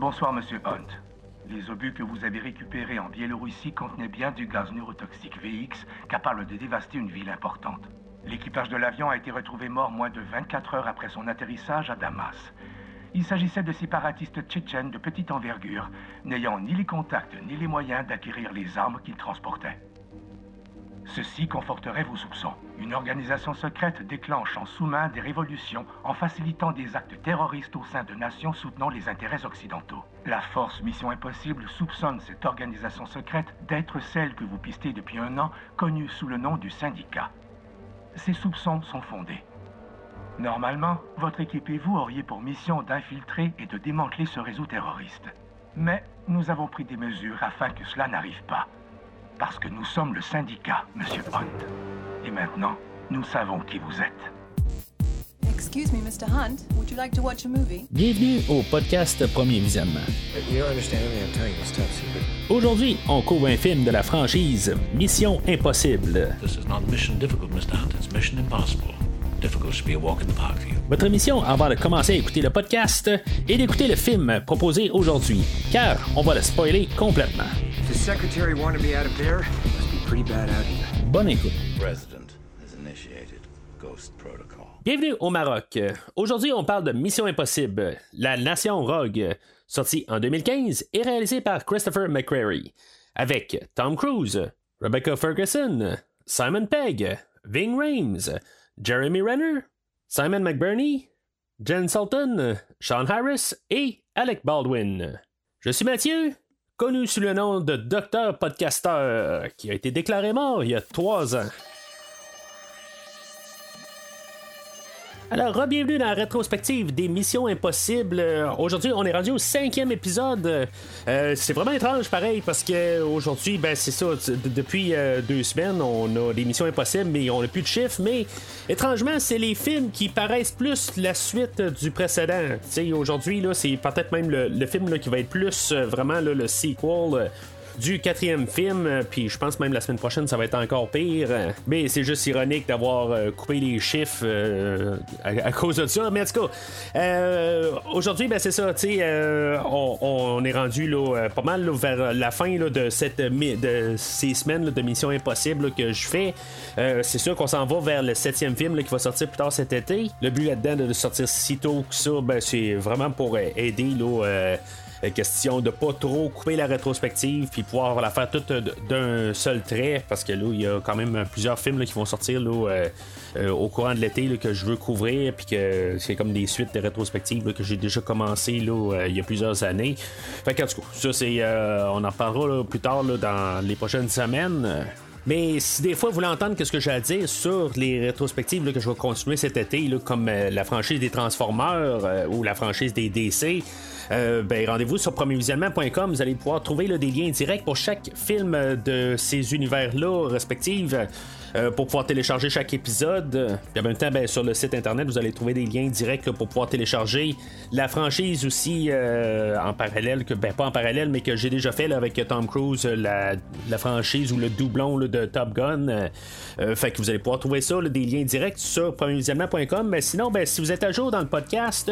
Bonsoir, Monsieur Hunt. Les obus que vous avez récupérés en Biélorussie contenaient bien du gaz neurotoxique VX, capable de dévaster une ville importante. L'équipage de l'avion a été retrouvé mort moins de 24 heures après son atterrissage à Damas. Il s'agissait de séparatistes tchétchènes de petite envergure, n'ayant ni les contacts ni les moyens d'acquérir les armes qu'ils transportaient. Ceci conforterait vos soupçons. Une organisation secrète déclenche en sous-main des révolutions en facilitant des actes terroristes au sein de nations soutenant les intérêts occidentaux. La force Mission Impossible soupçonne cette organisation secrète d'être celle que vous pistez depuis un an, connue sous le nom du syndicat. Ces soupçons sont fondés. Normalement, votre équipe et vous auriez pour mission d'infiltrer et de démanteler ce réseau terroriste. Mais nous avons pris des mesures afin que cela n'arrive pas. Parce que nous sommes le syndicat, Monsieur Hunt. Et maintenant, nous savons qui vous êtes. Excuse me, Mr. Hunt. Would you like to watch a movie? Bienvenue au podcast Premier Visionnement. Aujourd'hui, on couvre un film de la franchise Mission Impossible. This is not mission difficult, Mr. Hunt. It's mission impossible. Difficult should be a walk in the park for you. Votre mission avant de commencer à écouter le podcast est d'écouter le film proposé aujourd'hui, car on va le spoiler complètement. The secretary wanted me out of there, it must be pretty bad out here. Bonne écoute. President has initiated Ghost Protocol. Bienvenue au Maroc. Aujourd'hui, on parle de Mission Impossible, La Nation Rogue, sorti en 2015 et réalisé par Christopher McQuarrie, avec Tom Cruise, Rebecca Ferguson, Simon Pegg, Ving Rhames, Jeremy Renner, Simon McBurney, Jen Sultan, Sean Harris et Alec Baldwin. Je suis Mathieu, connu sous le nom de Docteur Podcaster, qui a été déclaré mort il y a trois ans. Alors, bienvenue dans la rétrospective des Missions Impossibles. Euh, Aujourd'hui, on est rendu au cinquième épisode. Euh, c'est vraiment étrange, pareil, parce que aujourd'hui, ben c'est ça. Depuis euh, deux semaines, on a des Missions Impossibles, mais on n'a plus de chiffres. Mais étrangement, c'est les films qui paraissent plus la suite du précédent. Sais, aujourd'hui, là, c'est peut-être même le, film qui va être plus vraiment le sequel. Du quatrième film, euh, puis je pense même la semaine prochaine ça va être encore pire. Mais c'est juste ironique d'avoir euh, coupé les chiffres euh, à, cause de ça. Mais en tout cas, aujourd'hui, ben c'est ça, on, est rendu là, pas mal là, vers la fin là, de, cette, de ces semaines là, de Mission Impossible que je fais. C'est sûr qu'on s'en va vers le septième film qui va sortir plus tard cet été. Le but là-dedans de sortir si tôt que ça, ben, c'est vraiment pour aider là, question de pas trop couper la rétrospective puis pouvoir la faire toute euh, d'un seul trait parce que là il y a quand même plusieurs films qui vont sortir là, euh, euh, au courant de l'été que je veux couvrir puis que c'est comme des suites de rétrospectives que j'ai déjà commencé là, euh, il y a plusieurs années. Fait tout cas ça c'est euh, on en parlera plus tard dans les prochaines semaines mais si des fois vous voulez entendre qu'est-ce que j'ai à dire sur les rétrospectives que je vais continuer cet été, comme euh, la franchise des Transformers euh, ou la franchise des DC, euh, ben, rendez-vous sur premiervisionnement.com. Vous allez pouvoir trouver des liens directs pour chaque film de ces univers-là respectifs. pour pouvoir télécharger chaque épisode. Puis en même temps, ben, sur le site internet, vous allez trouver des liens directs pour pouvoir télécharger la franchise aussi en parallèle, que ben pas en parallèle, mais que j'ai déjà fait avec Tom Cruise, la, franchise ou le doublon de Top Gun. Euh, euh, fait que vous allez pouvoir trouver ça, des liens directs sur premiervisionnement.com. Mais sinon, ben, si vous êtes à jour dans le podcast,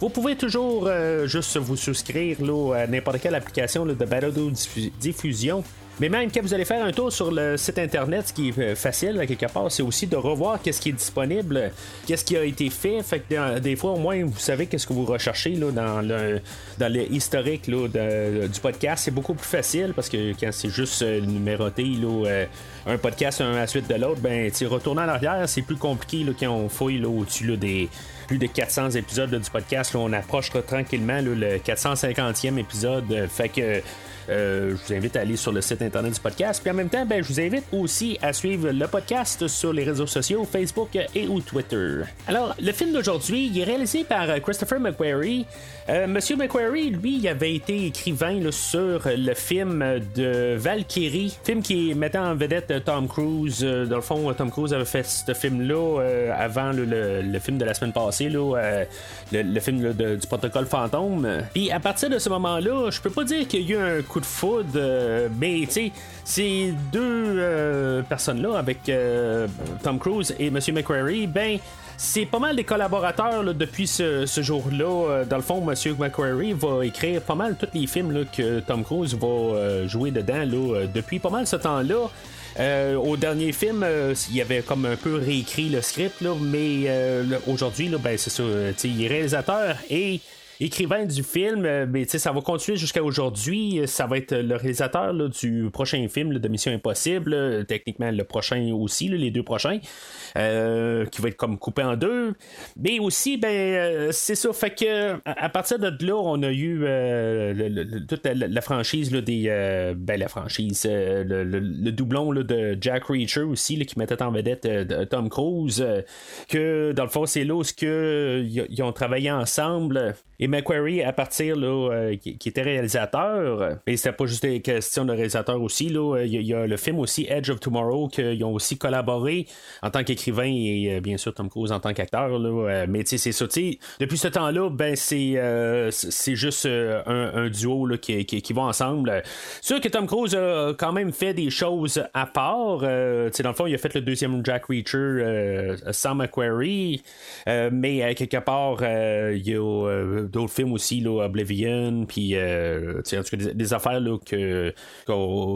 vous pouvez toujours euh, juste vous souscrire là, à n'importe quelle application de balado diffu- diffusion. Mais même quand vous allez faire un tour sur le site internet, ce qui est euh, facile à quelque part, c'est aussi de revoir qu'est-ce qui est disponible, qu'est-ce qui a été fait. Fait que euh, des fois, au moins, vous savez qu'est-ce que vous recherchez là, dans le dans le historique là, de- du podcast. C'est beaucoup plus facile parce que quand c'est juste euh, numéroté, là, euh, un podcast un à la suite de l'autre, ben, retourner en arrière, c'est plus compliqué là, quand on fouille là, au-dessus des plus de 400 épisodes du podcast. Là, on approche tranquillement là, le 450e épisode. Euh, fait que euh, je vous invite à aller sur le site internet du podcast. Puis en même temps, ben, je vous invite aussi à suivre le podcast sur les réseaux sociaux, Facebook et ou Twitter. Alors, le film d'aujourd'hui, il est réalisé par euh, Christopher McQuarrie. Euh, Monsieur McQuarrie, lui, il avait été écrivain sur le film de Valkyrie, film qui mettait en vedette euh, Tom Cruise. Euh, Dans le fond, Tom Cruise avait fait ce film-là euh, avant le, film de la semaine passée le, film du protocole fantôme. Puis à partir de ce moment-là, je peux pas dire qu'il y a eu un coup de foudre, mais tu sais, ces deux personnes-là, avec Tom Cruise et M. McQuarrie, ben c'est pas mal des collaborateurs depuis ce, jour-là. Dans le fond, M. McQuarrie va écrire pas mal tous les films que Tom Cruise va jouer dedans depuis pas mal ce temps-là. Euh, au dernier film, euh, il y avait comme un peu réécrit le script, mais euh, aujourd'hui, ben, c'est ça. Il est réalisateur et écrivain du film, mais ça va continuer jusqu'à aujourd'hui. Ça va être le réalisateur du prochain film de Mission Impossible, techniquement le prochain aussi, les deux prochains. Euh, qui va être comme coupé en deux. Mais aussi, ben, euh, c'est ça. Fait que à, partir de là, on a eu euh, toute la, franchise des. ben, la franchise, le, doublon de Jack Reacher aussi, qui mettait en vedette Tom Cruise. que dans le fond, c'est là où ils ont travaillé ensemble. McQuarrie, à partir là, qui, était réalisateur, et c'était pas juste des questions de réalisateur aussi, là, il y, a le film aussi Edge of Tomorrow, qu'ils ont aussi collaboré en tant qu'écrivain écrivain et euh, bien sûr Tom Cruise en tant qu'acteur. Euh, mais tu sais, c'est ça. Depuis ce temps-là, ben c'est euh, c'est juste un, duo là, qui, qui, va ensemble. Sûr que Tom Cruise a quand même fait des choses à part. dans le fond, il a fait le deuxième Jack Reacher sans McQuarrie. mais quelque part, il y a d'autres films aussi, là, Oblivion, puis tout cas, des, affaires là, que,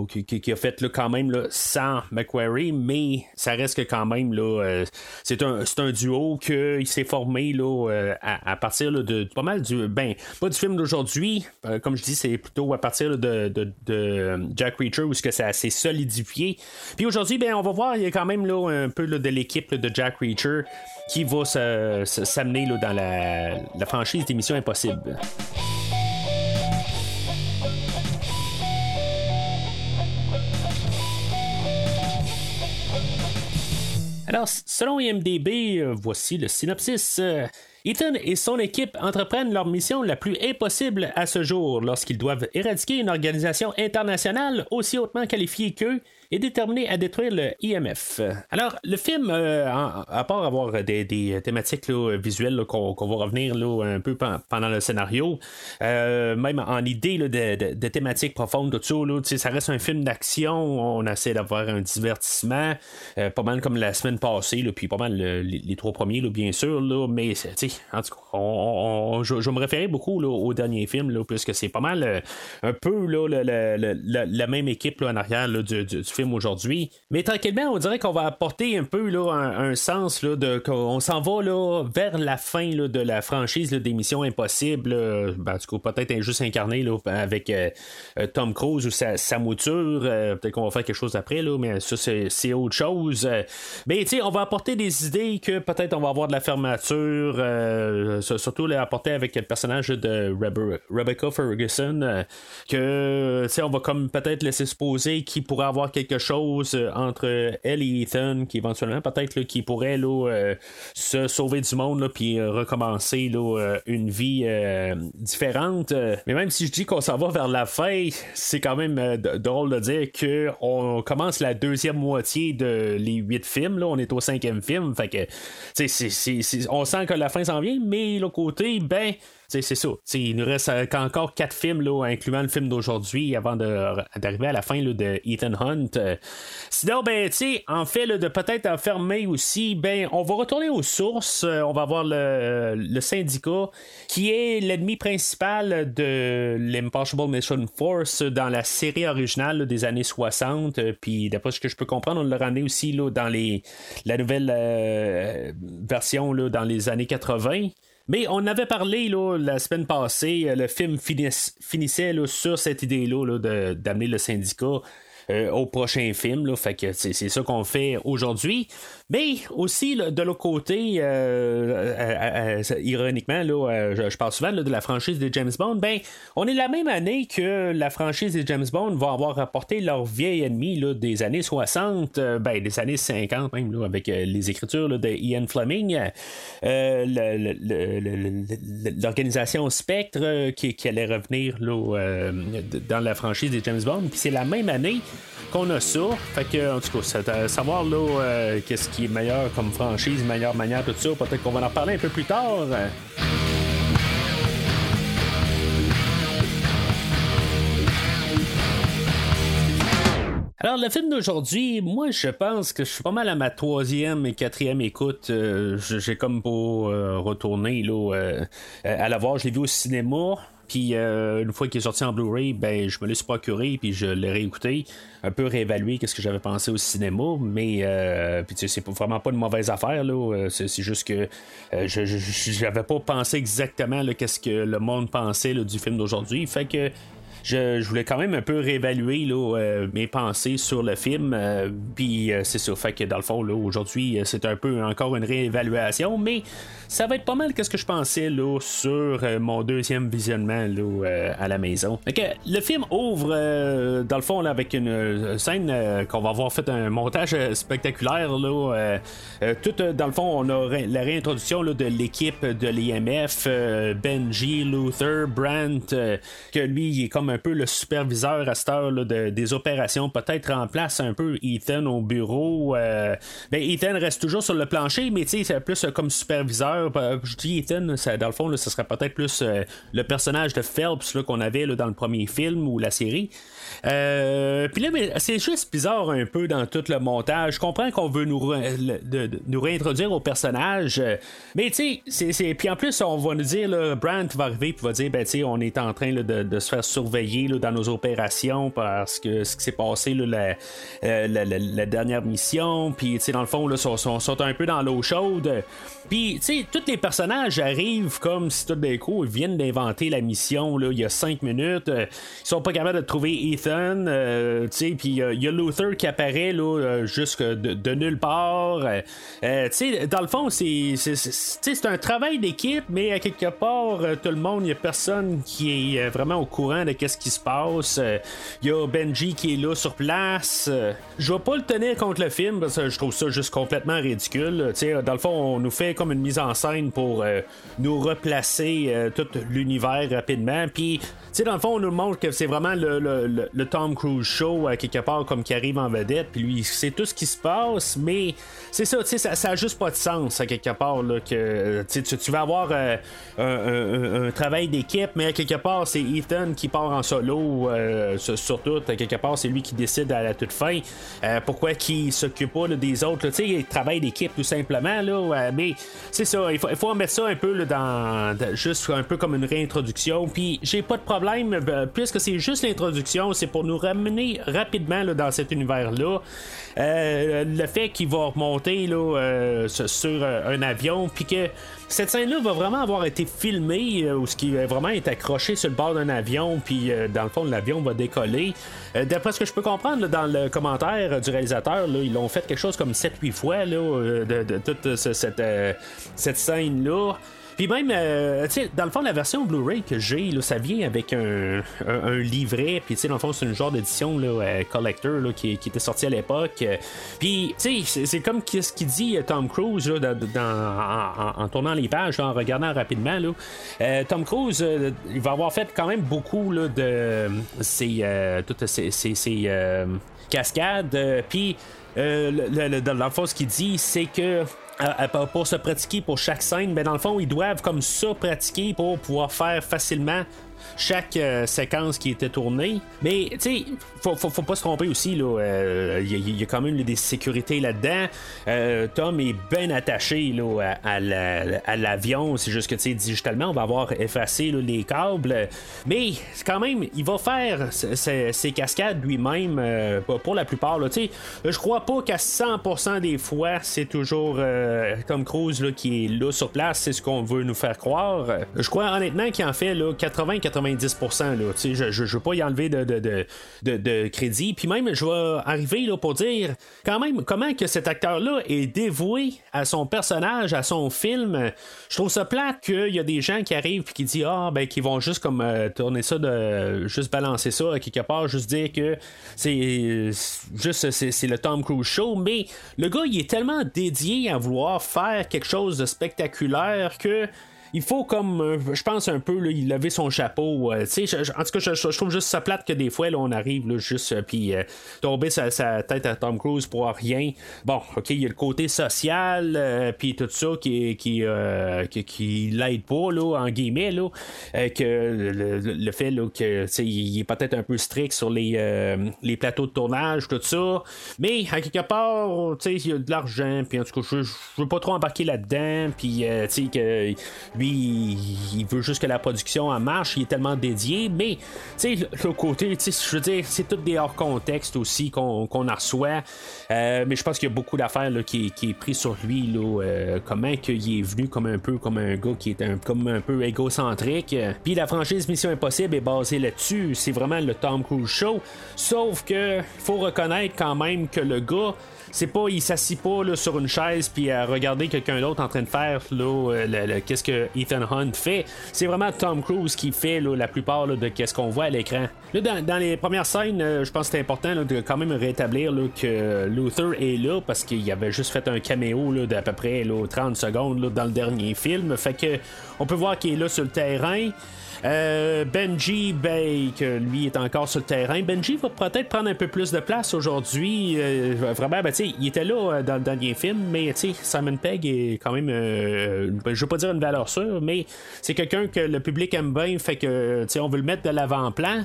qui, a fait là, quand même là, sans McQuarrie, mais ça reste que quand même là, euh, c'est un, un, duo qui s'est formé là, euh, à, partir de pas mal du. Ben, pas du film d'aujourd'hui. Euh, comme je dis, c'est plutôt à partir de, de, Jack Reacher où c'est assez solidifié. Puis aujourd'hui, ben, on va voir, il y a quand même là, un peu de l'équipe de Jack Reacher qui va s'amener dans la, la franchise d'émission Alors, selon IMDB, euh, voici le synopsis. Euh, Ethan et son équipe entreprennent leur mission la plus impossible à ce jour lorsqu'ils doivent éradiquer une organisation internationale aussi hautement qualifiée qu'eux est déterminé à détruire le IMF. Alors, le film, euh, à part avoir des, thématiques visuelles qu'on va revenir un peu pendant le scénario, euh, même en idée de, thématiques profondes, tout ça, ça reste un film d'action. On essaie d'avoir un divertissement, euh, pas mal comme la semaine passée, puis pas mal les, trois premiers, bien sûr, mais en tout cas, je, me référais beaucoup au dernier film, puisque c'est pas mal un peu la, même équipe en arrière du, du film aujourd'hui. Mais tranquillement, on dirait qu'on va apporter un peu là, un, sens là, de qu'on s'en va là, vers la fin là, de la franchise des missions impossibles. Ben, du coup, peut-être juste incarné là, avec euh, euh, Tom Cruise ou sa, mouture. Euh, peut-être qu'on va faire quelque chose après, là, mais ça, c'est, autre chose. mais tu on va apporter des idées que peut-être on va avoir de la fermeture. surtout apporter avec le personnage de Rebecca Ferguson. que on va comme peut-être laisser se poser qui pourrait avoir quelque chose euh, entre elle et Ethan qui éventuellement peut-être qui pourrait là, euh, se sauver du monde puis euh, recommencer là, une vie différente. Mais même si je dis qu'on s'en va vers la fin, c'est quand même drôle de dire que on commence la deuxième moitié de les huit films. Là, on est au cinquième film. Fait que on sent que la fin s'en vient, mais l'autre côté, ben c'est ça. il nous reste euh, encore quatre films, là, incluant le film d'aujourd'hui, avant d'arriver à la fin de Ethan Hunt. Euh, sinon, ben, en fait, de peut-être enfermer aussi, ben, on va retourner aux sources. Euh, on va voir le, syndicat, qui est l'ennemi principal de l'Impossible Mission Force dans la série originale des années 60. Puis, d'après ce que je peux comprendre, on l'a ramené aussi dans les, la nouvelle version dans les années 80. Mais on avait parlé là, la semaine passée, euh, le film finissait sur cette idée-là d'amener le syndicat euh, au prochain film. Là, fait que c'est, ça qu'on fait aujourd'hui. Mais aussi, de l'autre côté, euh, euh, ironiquement, là, je, parle souvent de la franchise de James Bond. Ben, on est la même année que la franchise de James Bond va avoir rapporté leur vieil ennemi là, des années 60, ben, des années 50 même, là, avec les écritures de Ian Fleming. l'organisation Spectre qui, allait revenir là, dans la franchise de James Bond. Puis c'est la même année qu'on a ça. Fait que, en tout cas, savoir là, qu'est-ce qui est meilleur comme franchise, meilleure manière, tout ça, peut-être qu'on va en parler un peu plus tard. Alors, le film d'aujourd'hui, moi, je pense que je suis pas mal à ma troisième et quatrième écoute. Euh, j'ai comme pour euh, retourner là, euh, à la voir. Je l'ai vu au cinéma. Puis une fois qu'il est sorti en Blu-ray, ben je me l'ai procuré puis je l'ai réécouté, un peu réévalué qu'est-ce que j'avais pensé au cinéma, mais euh, puis c'est vraiment pas une mauvaise affaire là. C'est juste que je j'avais pas pensé exactement qu'est-ce que le monde pensait du film d'aujourd'hui, fait que je, voulais quand même un peu réévaluer euh, mes pensées sur le film. Euh, puis euh, c'est ça. Fait que dans le fond, aujourd'hui, c'est un peu encore une réévaluation, mais ça va être pas mal que ce que je pensais là, sur mon deuxième visionnement à la maison. le film ouvre dans le fond là, avec une scène qu'on va avoir fait un montage spectaculaire. Là, tout dans le fond, on a la réintroduction de l'équipe de l'IMF, Benji, Luther, Brandt, que lui il est comme un peu le superviseur à cette heure des opérations, peut-être remplace un peu Ethan au bureau. Euh, ben, Ethan reste toujours sur le plancher, mais c'est plus comme superviseur. Euh, je dis Ethan, dans le fond, ce serait peut-être plus euh, le personnage de Phelps qu'on avait dans le premier film ou la série. Euh, puis là, c'est juste bizarre un peu dans tout le montage. Je comprends qu'on veut nous, réintroduire au personnage, euh, mais tu sais, puis en plus, on va nous dire, là, Brandt va arriver, puis va dire, ben tu on est en train de, se faire surveiller dans nos opérations parce que ce qui s'est passé euh, la, dernière mission, puis tu dans le fond, là, sont, un peu dans l'eau chaude. Puis, tu sais, tous les personnages arrivent comme si tout d'un coup, ils viennent d'inventer la mission, il y a cinq minutes. ils sont pas capables de trouver Ethan euh, puis il y a Luther qui apparaît là, euh, juste de, nulle part. Euh, dans le fond, c'est, c'est, un travail d'équipe, mais à quelque part, tout le monde, il n'y a personne qui est vraiment au courant de ce qui se passe. Il y a Benji qui est là sur place. Je vais pas le tenir contre le film parce que je trouve ça juste complètement ridicule. dans le fond, on nous fait comme une mise en scène pour nous replacer tout l'univers rapidement. Puis, dans le fond, on nous montre que c'est vraiment le le Tom Cruise show à quelque part comme qui arrive en vedette puis lui c'est tout ce qui se passe mais c'est ça tu sais ça, a juste pas de sens à quelque part là, que tu, tu vas avoir euh, un, travail d'équipe mais à quelque part c'est Ethan qui part en solo euh, surtout à quelque part c'est lui qui décide à la toute fin euh, pourquoi qu'il s'occupe pas des autres tu sais il travaille d'équipe tout simplement là mais c'est ça il faut, il faut mettre ça un peu dans juste un peu comme une réintroduction puis j'ai pas de problème puisque c'est juste l'introduction c'est pour nous ramener rapidement dans cet univers-là. Euh, le fait qu'il va remonter là, euh, sur euh, un avion, puis que cette scène-là va vraiment avoir été filmée, ou ce qui vraiment être accroché sur le bord d'un avion, puis dans le fond, l'avion va décoller. D'après ce que je peux comprendre dans le commentaire du réalisateur, là, ils l'ont fait quelque chose comme 7-8 fois là, de, toute cette, cette scène-là. Puis même, euh, tu sais, dans le fond, la version Blu-ray que j'ai, ça vient avec un, livret. Puis, tu sais, dans le fond, c'est une genre d'édition euh, collector là, qui, était sorti à l'époque. Puis, tu sais, c'est comme ce qu'il dit euh, Tom Cruise là, dans, en, tournant les pages, en regardant rapidement. Là. Tom Cruise, il va avoir fait quand même beaucoup là, de ces, toutes ces, ces, cascades. Puis, dans le fond, ce qu'il dit, c'est que pour se pratiquer pour chaque scène, mais dans le fond, ils doivent comme ça pratiquer pour pouvoir faire facilement chaque euh, séquence qui était tournée. Mais, tu sais, faut, faut, pas se tromper aussi, Il euh, y, a quand même des sécurités là-dedans. Euh, Tom est bien attaché là, à, l'avion. C'est juste que, tu sais, digitalement, on va avoir effacé les câbles. Mais, quand même, il va faire ses cascades lui-même pour la plupart. Tu sais, je crois pas qu'à 100% des fois, c'est toujours Tom Cruise là, qui est là sur place. C'est ce qu'on veut nous faire croire. Je crois honnêtement qu'il en fait 80-90% 90%. Là, je, je, veux pas y enlever de, crédit. Puis même, je vais arriver là, pour dire quand même comment que cet acteur-là est dévoué à son personnage, à son film. Je trouve ça plate qu'il y a des gens qui arrivent et qui disent Ah, ben, qui vont juste comme euh, tourner ça, de juste balancer ça quelque part, juste dire que c'est juste c'est, le Tom Cruise show. Mais le gars, il est tellement dédié à vouloir faire quelque chose de spectaculaire que il faut comme, euh, je pense un peu, il lever son chapeau. euh, je- je- en tout cas, je, trouve juste ça plate que des fois, là, on arrive là, juste euh, puis euh, tomber sa, tête à Tom Cruise pour rien. Bon, ok, il y a le côté social, euh, puis tout ça qui, qui, qui, qui l'aide pas, là, en guillemets, là, que le, le- fait là, que il est peut-être un peu strict sur les, les plateaux de tournage, tout ça. Mais à quelque part, tu sais, il y a de l'argent, puis en tout cas, je, veux pas trop embarquer là-dedans, puis tu sais, que lui, il, veut juste que la production en marche, il est tellement dédié, mais tu sais, le, côté, tu sais, je veux dire, c'est tout des hors contexte aussi qu'on qu'on en reçoit, Euh, mais je pense qu'il y a beaucoup d'affaires qui est pris sur lui, là, euh, comment qu'il est venu comme un peu comme un gars qui est un, comme un peu égocentrique. Puis la franchise Mission Impossible est basée là-dessus, c'est vraiment le Tom Cruise Show, sauf que faut reconnaître quand même que le gars c'est pas, il s'assit pas là, sur une chaise puis à regarder quelqu'un d'autre en train de faire là, euh, le- qu'est-ce que Ethan Hunt fait. C'est vraiment Tom Cruise qui fait là, la plupart de qu'est-ce qu'on voit à l'écran. Dans, dans les premières scènes, euh, je pense que c'est important de quand même rétablir que Luther est là parce qu'il avait juste fait un caméo d'à peu près là, 30 secondes dans le dernier film. Fait que on peut voir qu'il est là sur le terrain. Euh, Benji, ben, que lui est encore sur le terrain. Benji va peut-être prendre un peu plus de place aujourd'hui. Vraiment, ben, il était là euh, dans le dernier film, mais Simon Pegg est quand même, euh, ben, je veux pas dire une valeur sûre, mais c'est quelqu'un que le public aime bien, fait que, on veut le mettre de l'avant-plan.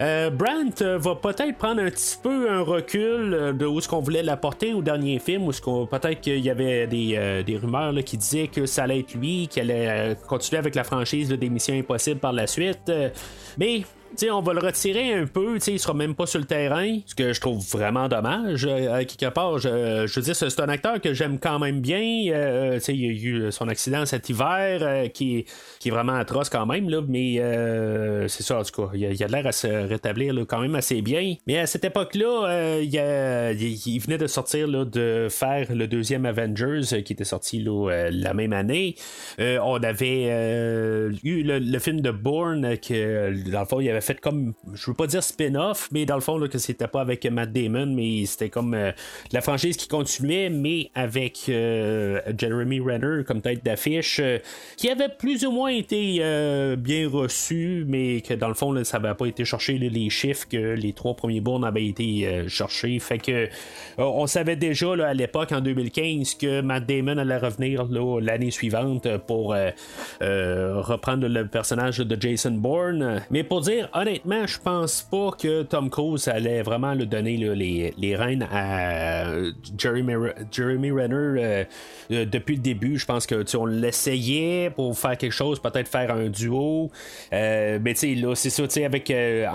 Euh, Brandt euh, va peut-être prendre un petit peu un recul euh, de où est-ce qu'on voulait l'apporter au dernier film, où est-ce qu'on peut-être qu'il y avait des, euh, des rumeurs qui disaient que ça allait être lui, qu'il allait euh, continuer avec la franchise là, des Missions Impossibles par la suite. Euh, mais on va le retirer un peu, tu sais, il sera même pas sur le terrain, ce que je trouve vraiment dommage. euh, quelque part, je, je veux dire, c'est un acteur que j'aime quand même bien. euh, il y a eu son accident cet hiver euh, qui, qui est vraiment atroce quand même, là, mais euh, c'est ça, en tout cas, il a, l'air à se rétablir là, quand même assez bien. Mais à cette époque-là, euh, il, il- venait de sortir là, de faire le deuxième Avengers euh, qui était sorti euh, la même année. Euh, on avait euh, eu le, le film de Bourne euh, que dans le fond il avait fait comme je veux pas dire spin-off mais dans le fond là, que c'était pas avec Matt Damon mais c'était comme euh, la franchise qui continuait mais avec euh, Jeremy Renner comme tête d'affiche euh, qui avait plus ou moins été bien reçu mais que dans le fond là, ça avait pas été cherché les chiffres que les trois premiers Bourne avaient été cherchés fait que on savait déjà à l'époque en 2015 que Matt Damon allait revenir l'année suivante pour reprendre le personnage de Jason Bourne. Mais pour dire honnêtement, je pense pas que Tom Cruise allait vraiment le donner les, les à Jeremy, Jeremy Renner euh, euh, depuis le début. Je pense que tu on l'essayait pour faire quelque chose, peut-être faire un duo. Euh, mais tu sais, là, c'est ça, avec euh,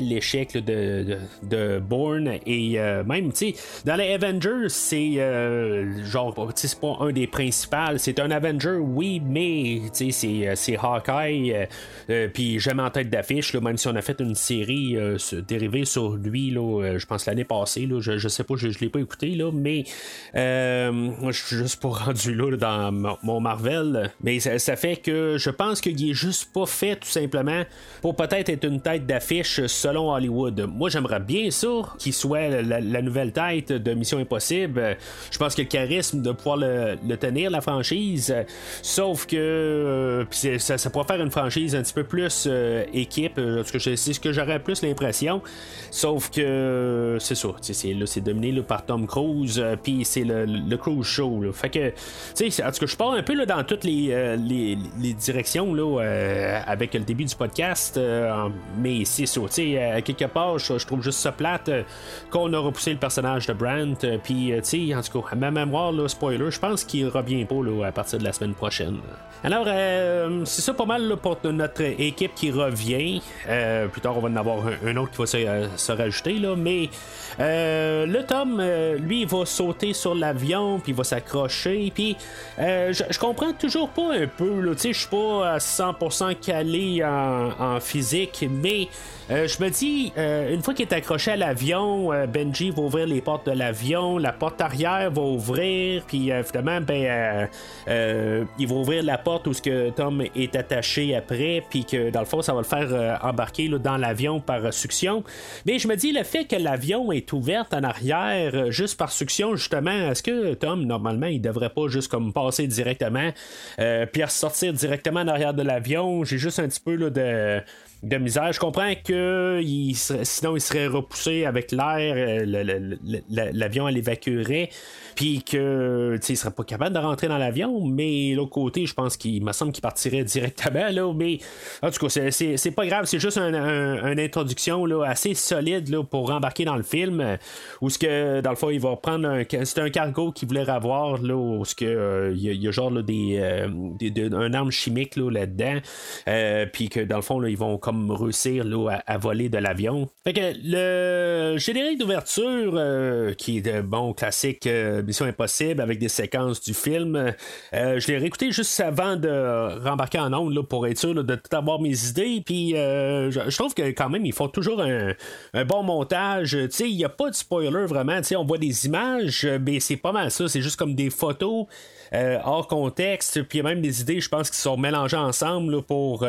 l'échec de, de, Bourne et euh, même, tu sais, dans les Avengers, c'est euh, genre, pas un des principaux. C'est un Avenger, oui, mais c'est, euh, Hawkeye, euh, euh, puis jamais en tête d'affiche, là, même si on a fait une série euh, dérivée sur lui, là, euh, je pense l'année passée, là, je, je sais pas, je, je l'ai pas écouté, là, mais euh, je suis juste pas rendu là, dans mon- Marvel. Mais ça, fait que je pense qu'il est juste pas fait tout simplement pour peut-être être une tête d'affiche selon Hollywood. Moi, j'aimerais bien ça qu'il soit la, nouvelle tête de Mission Impossible. Je pense a le charisme de pouvoir le, tenir, la franchise. Sauf que ça, pourrait faire une franchise un petit peu plus équipe. C'est ce que j'aurais plus l'impression. Sauf que c'est ça. C'est, dominé là, par Tom Cruise. euh, Puis c'est le, le Cruise Show. là. Fait que, en tout cas, je pars un peu là, dans toutes les, euh, les, directions là, euh, avec le début du podcast. mais c'est ça. quelque part, je, trouve juste ça plate qu'on a repoussé le personnage de Brandt. Puis, en tout cas, à ma mémoire, là, spoiler, je pense qu'il revient pas là, à partir de la semaine prochaine. Alors, c'est ça pas mal pour notre équipe qui revient. Euh, plus tard, on va en avoir un, autre qui va se, euh, rajouter, là, mais euh, le Tom, lui, il va sauter sur l'avion, puis il va s'accrocher, puis je, comprends toujours pas un peu, là, tu sais, je suis pas à 100% calé en, en physique, mais je me dis, une fois qu'il est accroché à l'avion, Benji va ouvrir les portes de l'avion, la porte arrière va ouvrir, puis finalement, ben, il va ouvrir la porte où ce que Tom est attaché après, puis que dans le fond, ça va le faire euh, dans l'avion par suction. Mais je me dis, le fait que l'avion est ouverte en arrière euh, juste par suction, justement, est-ce que Tom, normalement, il devrait pas juste comme passer directement, euh, puis ressortir directement en arrière de l'avion? J'ai juste un petit peu de de misère. Je comprends que sinon il serait repoussé avec l'air, euh, l'avion l'évacuerait, puis que il serait pas capable de rentrer dans l'avion. Mais l'autre côté, je pense qu'il me semble qu'il partirait directement là. Mais en tout cas, c'est pas grave, c'est juste une introduction là, assez solide là, pour embarquer dans le film. Où ce que dans le fond il va prendre un c'est un cargo qu'il voulait avoir là, où ce que euh, il y, a genre des, euh, des, un arme chimique là, dedans puis que dans le fond là, ils vont comme réussir là, à, voler de l'avion. Fait que le générique d'ouverture, euh, qui est de bon classique euh, Mission Impossible avec des séquences du film, euh, je l'ai réécouté juste avant de rembarquer en ondes pour être sûr de tout avoir mes idées. Puis je, trouve que quand même, ils font toujours un, bon montage. Il n'y a pas de spoiler vraiment. on voit des images, mais c'est pas mal ça. C'est juste comme des photos. Hors contexte, puis il y a même des idées, je pense, qui sont mélangées ensemble pour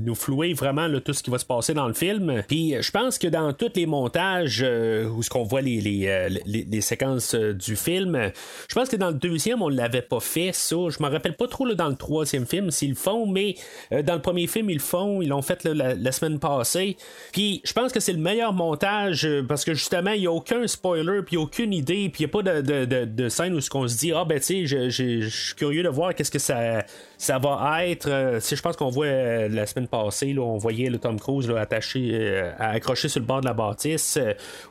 nous flouer vraiment tout ce qui va se passer dans le film. Puis je pense que dans tous les montages euh, où ce qu'on voit les, les, euh, les, séquences euh, du film, je pense que dans le deuxième, on l'avait pas fait, ça. Je me rappelle pas trop là, dans le troisième film s'ils le font, mais dans le premier film, ils le font. Ils l'ont fait la, semaine passée. Puis je pense que c'est le meilleur montage parce que justement, il n'y a aucun spoiler, puis aucune idée, puis il n'y a pas de, de, de, de, scène où ce qu'on se dit, ah ben tu sais, je suis curieux de voir qu'est-ce que ça ça va être. Euh, si je pense qu'on voit euh, la semaine passée, là, on voyait le Tom Cruise là, attaché, euh, accroché sur le bord de la bâtisse,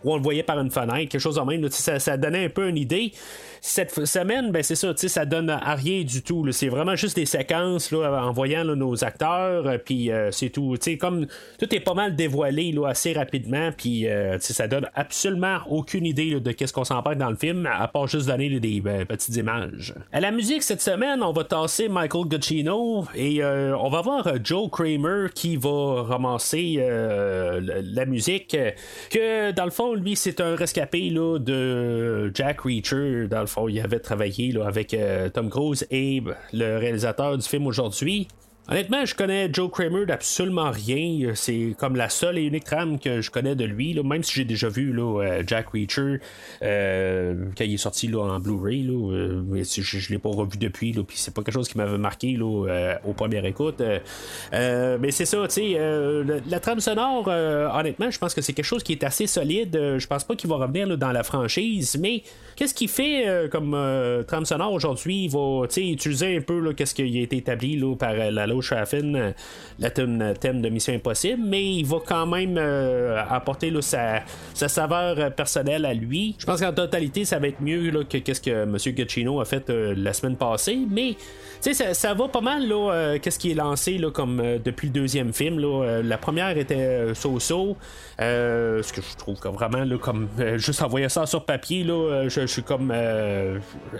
ou on le voyait par une fenêtre, quelque chose en même. ça, ça, donnait un peu une idée. Cette semaine, ben c'est ça, ça donne à rien du tout. C'est vraiment juste des séquences là, en voyant nos acteurs, puis c'est tout. Comme tout est pas mal dévoilé là, assez rapidement, puis ça donne absolument aucune idée de qu'est-ce qu'on s'en parle dans le film, à part juste donner des ben, petites images. À la musique cette semaine, on va tasser Michael et euh, on va voir euh, Joe Kramer qui va ramasser euh, la, musique. Que dans le fond, lui, c'est un rescapé là, de Jack Reacher. Dans le fond, il avait travaillé là, avec Tom Cruise et le réalisateur du film aujourd'hui. Honnêtement, je connais Joe Kramer d'absolument rien. C'est comme la seule et unique trame que je connais de lui, là, même si j'ai déjà vu là, euh, Jack Reacher euh, quand il est sorti là, en Blu-ray. Euh, je, je l'ai pas revu depuis, puis c'est pas quelque chose qui m'avait marqué là, au premier écoute. mais c'est ça, tu sais, la, trame sonore, honnêtement, je pense que c'est quelque chose qui est assez solide. je pense pas qu'il va revenir dans la franchise, mais qu'est-ce qu'il fait comme trame sonore aujourd'hui? Il va utiliser un peu qu'est-ce qui a été établi par la Shaffin, euh, la thème de Mission Impossible, mais il va quand même euh, apporter sa, saveur personnelle à lui. Je pense qu'en totalité, ça va être mieux que qu'est-ce que M. Guccino a fait euh, la semaine passée, mais ça, ça va pas mal là, qu'est-ce qui est lancé là, comme depuis le deuxième film. la première était so-so. ce que je trouve vraiment là, comme juste envoyer ça sur papier, là, je, suis comme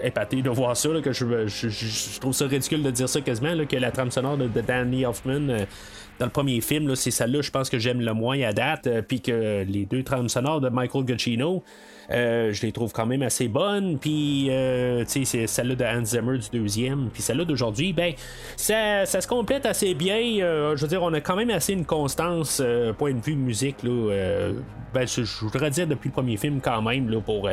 épaté de voir ça, que je, trouve ça ridicule de dire ça quasiment, que la trame sonore de, Danny Hoffman euh, dans le premier film, c'est celle-là, je pense que j'aime le moins à date, euh, puis que les deux trames sonores de Michael Giacchino, euh, je les trouve quand même assez bonnes. Puis, euh, tu sais, c'est celle-là de Hans Zimmer du deuxième. Puis celle-là d'aujourd'hui, ben, ça, se complète assez bien. Euh, je veux dire, on a quand même assez une constance, point de vue musique, là. ben, je, voudrais dire depuis le premier film, quand même, là, pour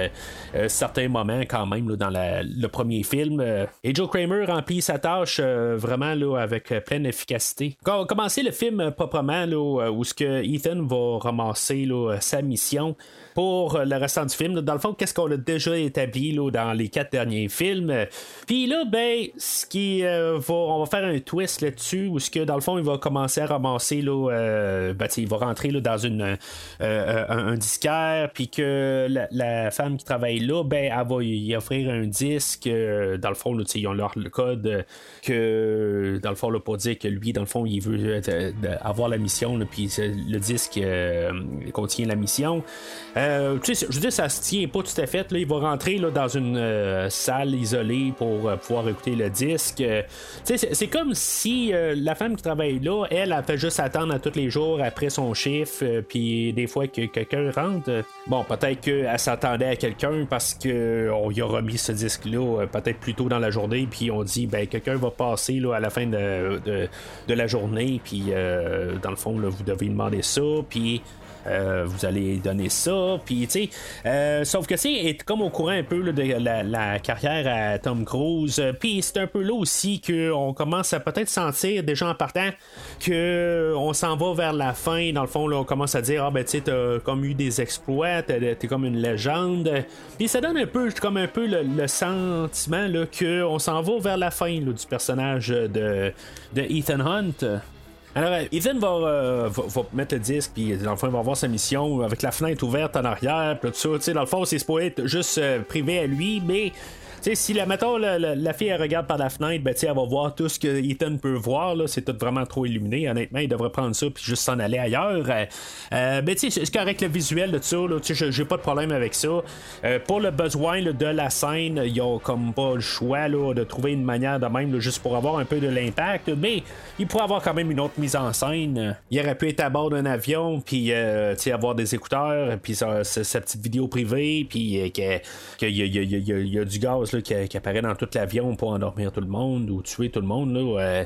certains moments, quand même, dans le premier film. et Joe Kramer remplit sa tâche vraiment, là, avec pleine efficacité. Commencer le film proprement, où ce que Ethan va ramasser, sa mission pour le restant du film. Dans le fond, qu'est-ce qu'on a déjà établi là, dans les quatre derniers films? Puis là, ben, ce qui euh, va, on va faire un twist là-dessus, où ce que dans le fond, il va commencer à ramasser là, euh, ben, il va rentrer là, dans une euh, un, disquaire, puis que la, femme qui travaille là, ben, elle va y offrir un disque. dans le fond, là, ils ont leur le code que dans le fond, là, pour dire que lui, dans le fond, il veut avoir la mission, puis le disque contient la mission. Euh, tu je veux dire, ça, se tient pas tout à fait. Là, il va rentrer là, dans une euh, salle isolée pour euh, pouvoir écouter le disque. Euh, c'est, comme si la femme qui travaille là, elle, elle fait juste attendre à tous les jours après son chiffre, puis des fois que quelqu'un rentre. Bon, peut-être qu'elle s'attendait à quelqu'un parce qu'on y a remis ce disque-là peut-être plus tôt dans la journée, puis on dit, ben, quelqu'un va passer là, à la fin de, de, de la journée, puis dans le fond, là, vous devez demander ça, puis. Euh, vous allez donner ça, puis tu sais, euh, sauf que est comme au courant un peu de la, carrière à Tom Cruise, euh, puis c'est un peu là aussi qu'on commence à peut-être sentir déjà en partant que on s'en va vers la fin. Dans le fond, là, on commence à dire ah ben tu sais t'as comme eu des exploits, t'es comme une légende, puis ça donne un peu comme un peu le, le sentiment là que on s'en va vers la fin du personnage de, de Ethan Hunt. Alors, euh, Ethan va, euh, va, va mettre le disque, puis dans le fond, il va avoir sa mission avec la fenêtre ouverte en arrière, puis tout ça. Tu sais, dans le fond, c'est supposé être juste euh, privé à lui, mais. Sais, si la, mettons, la, fille elle regarde par la fenêtre, ben, elle va voir tout ce que Ethan peut voir. C'est tout vraiment trop illuminé. Honnêtement, il devrait prendre ça puis juste s'en aller ailleurs. Euh, euh, ben, tu sais, c'est le visuel de ça. Là, j'ai- pas de problème avec ça. Euh, pour le besoin de la scène, ils ont comme pas le choix de trouver une manière de même, juste pour avoir un peu de l'impact. Mais il pourrait avoir quand même une autre mise en scène. Il aurait pu être à bord d'un avion, puis euh, avoir des écouteurs, puis sa, petite vidéo privée, puis euh, qu'il y, y a du gaz là, qui, apparaît dans tout l'avion pour endormir tout le monde ou tuer tout le monde. Là,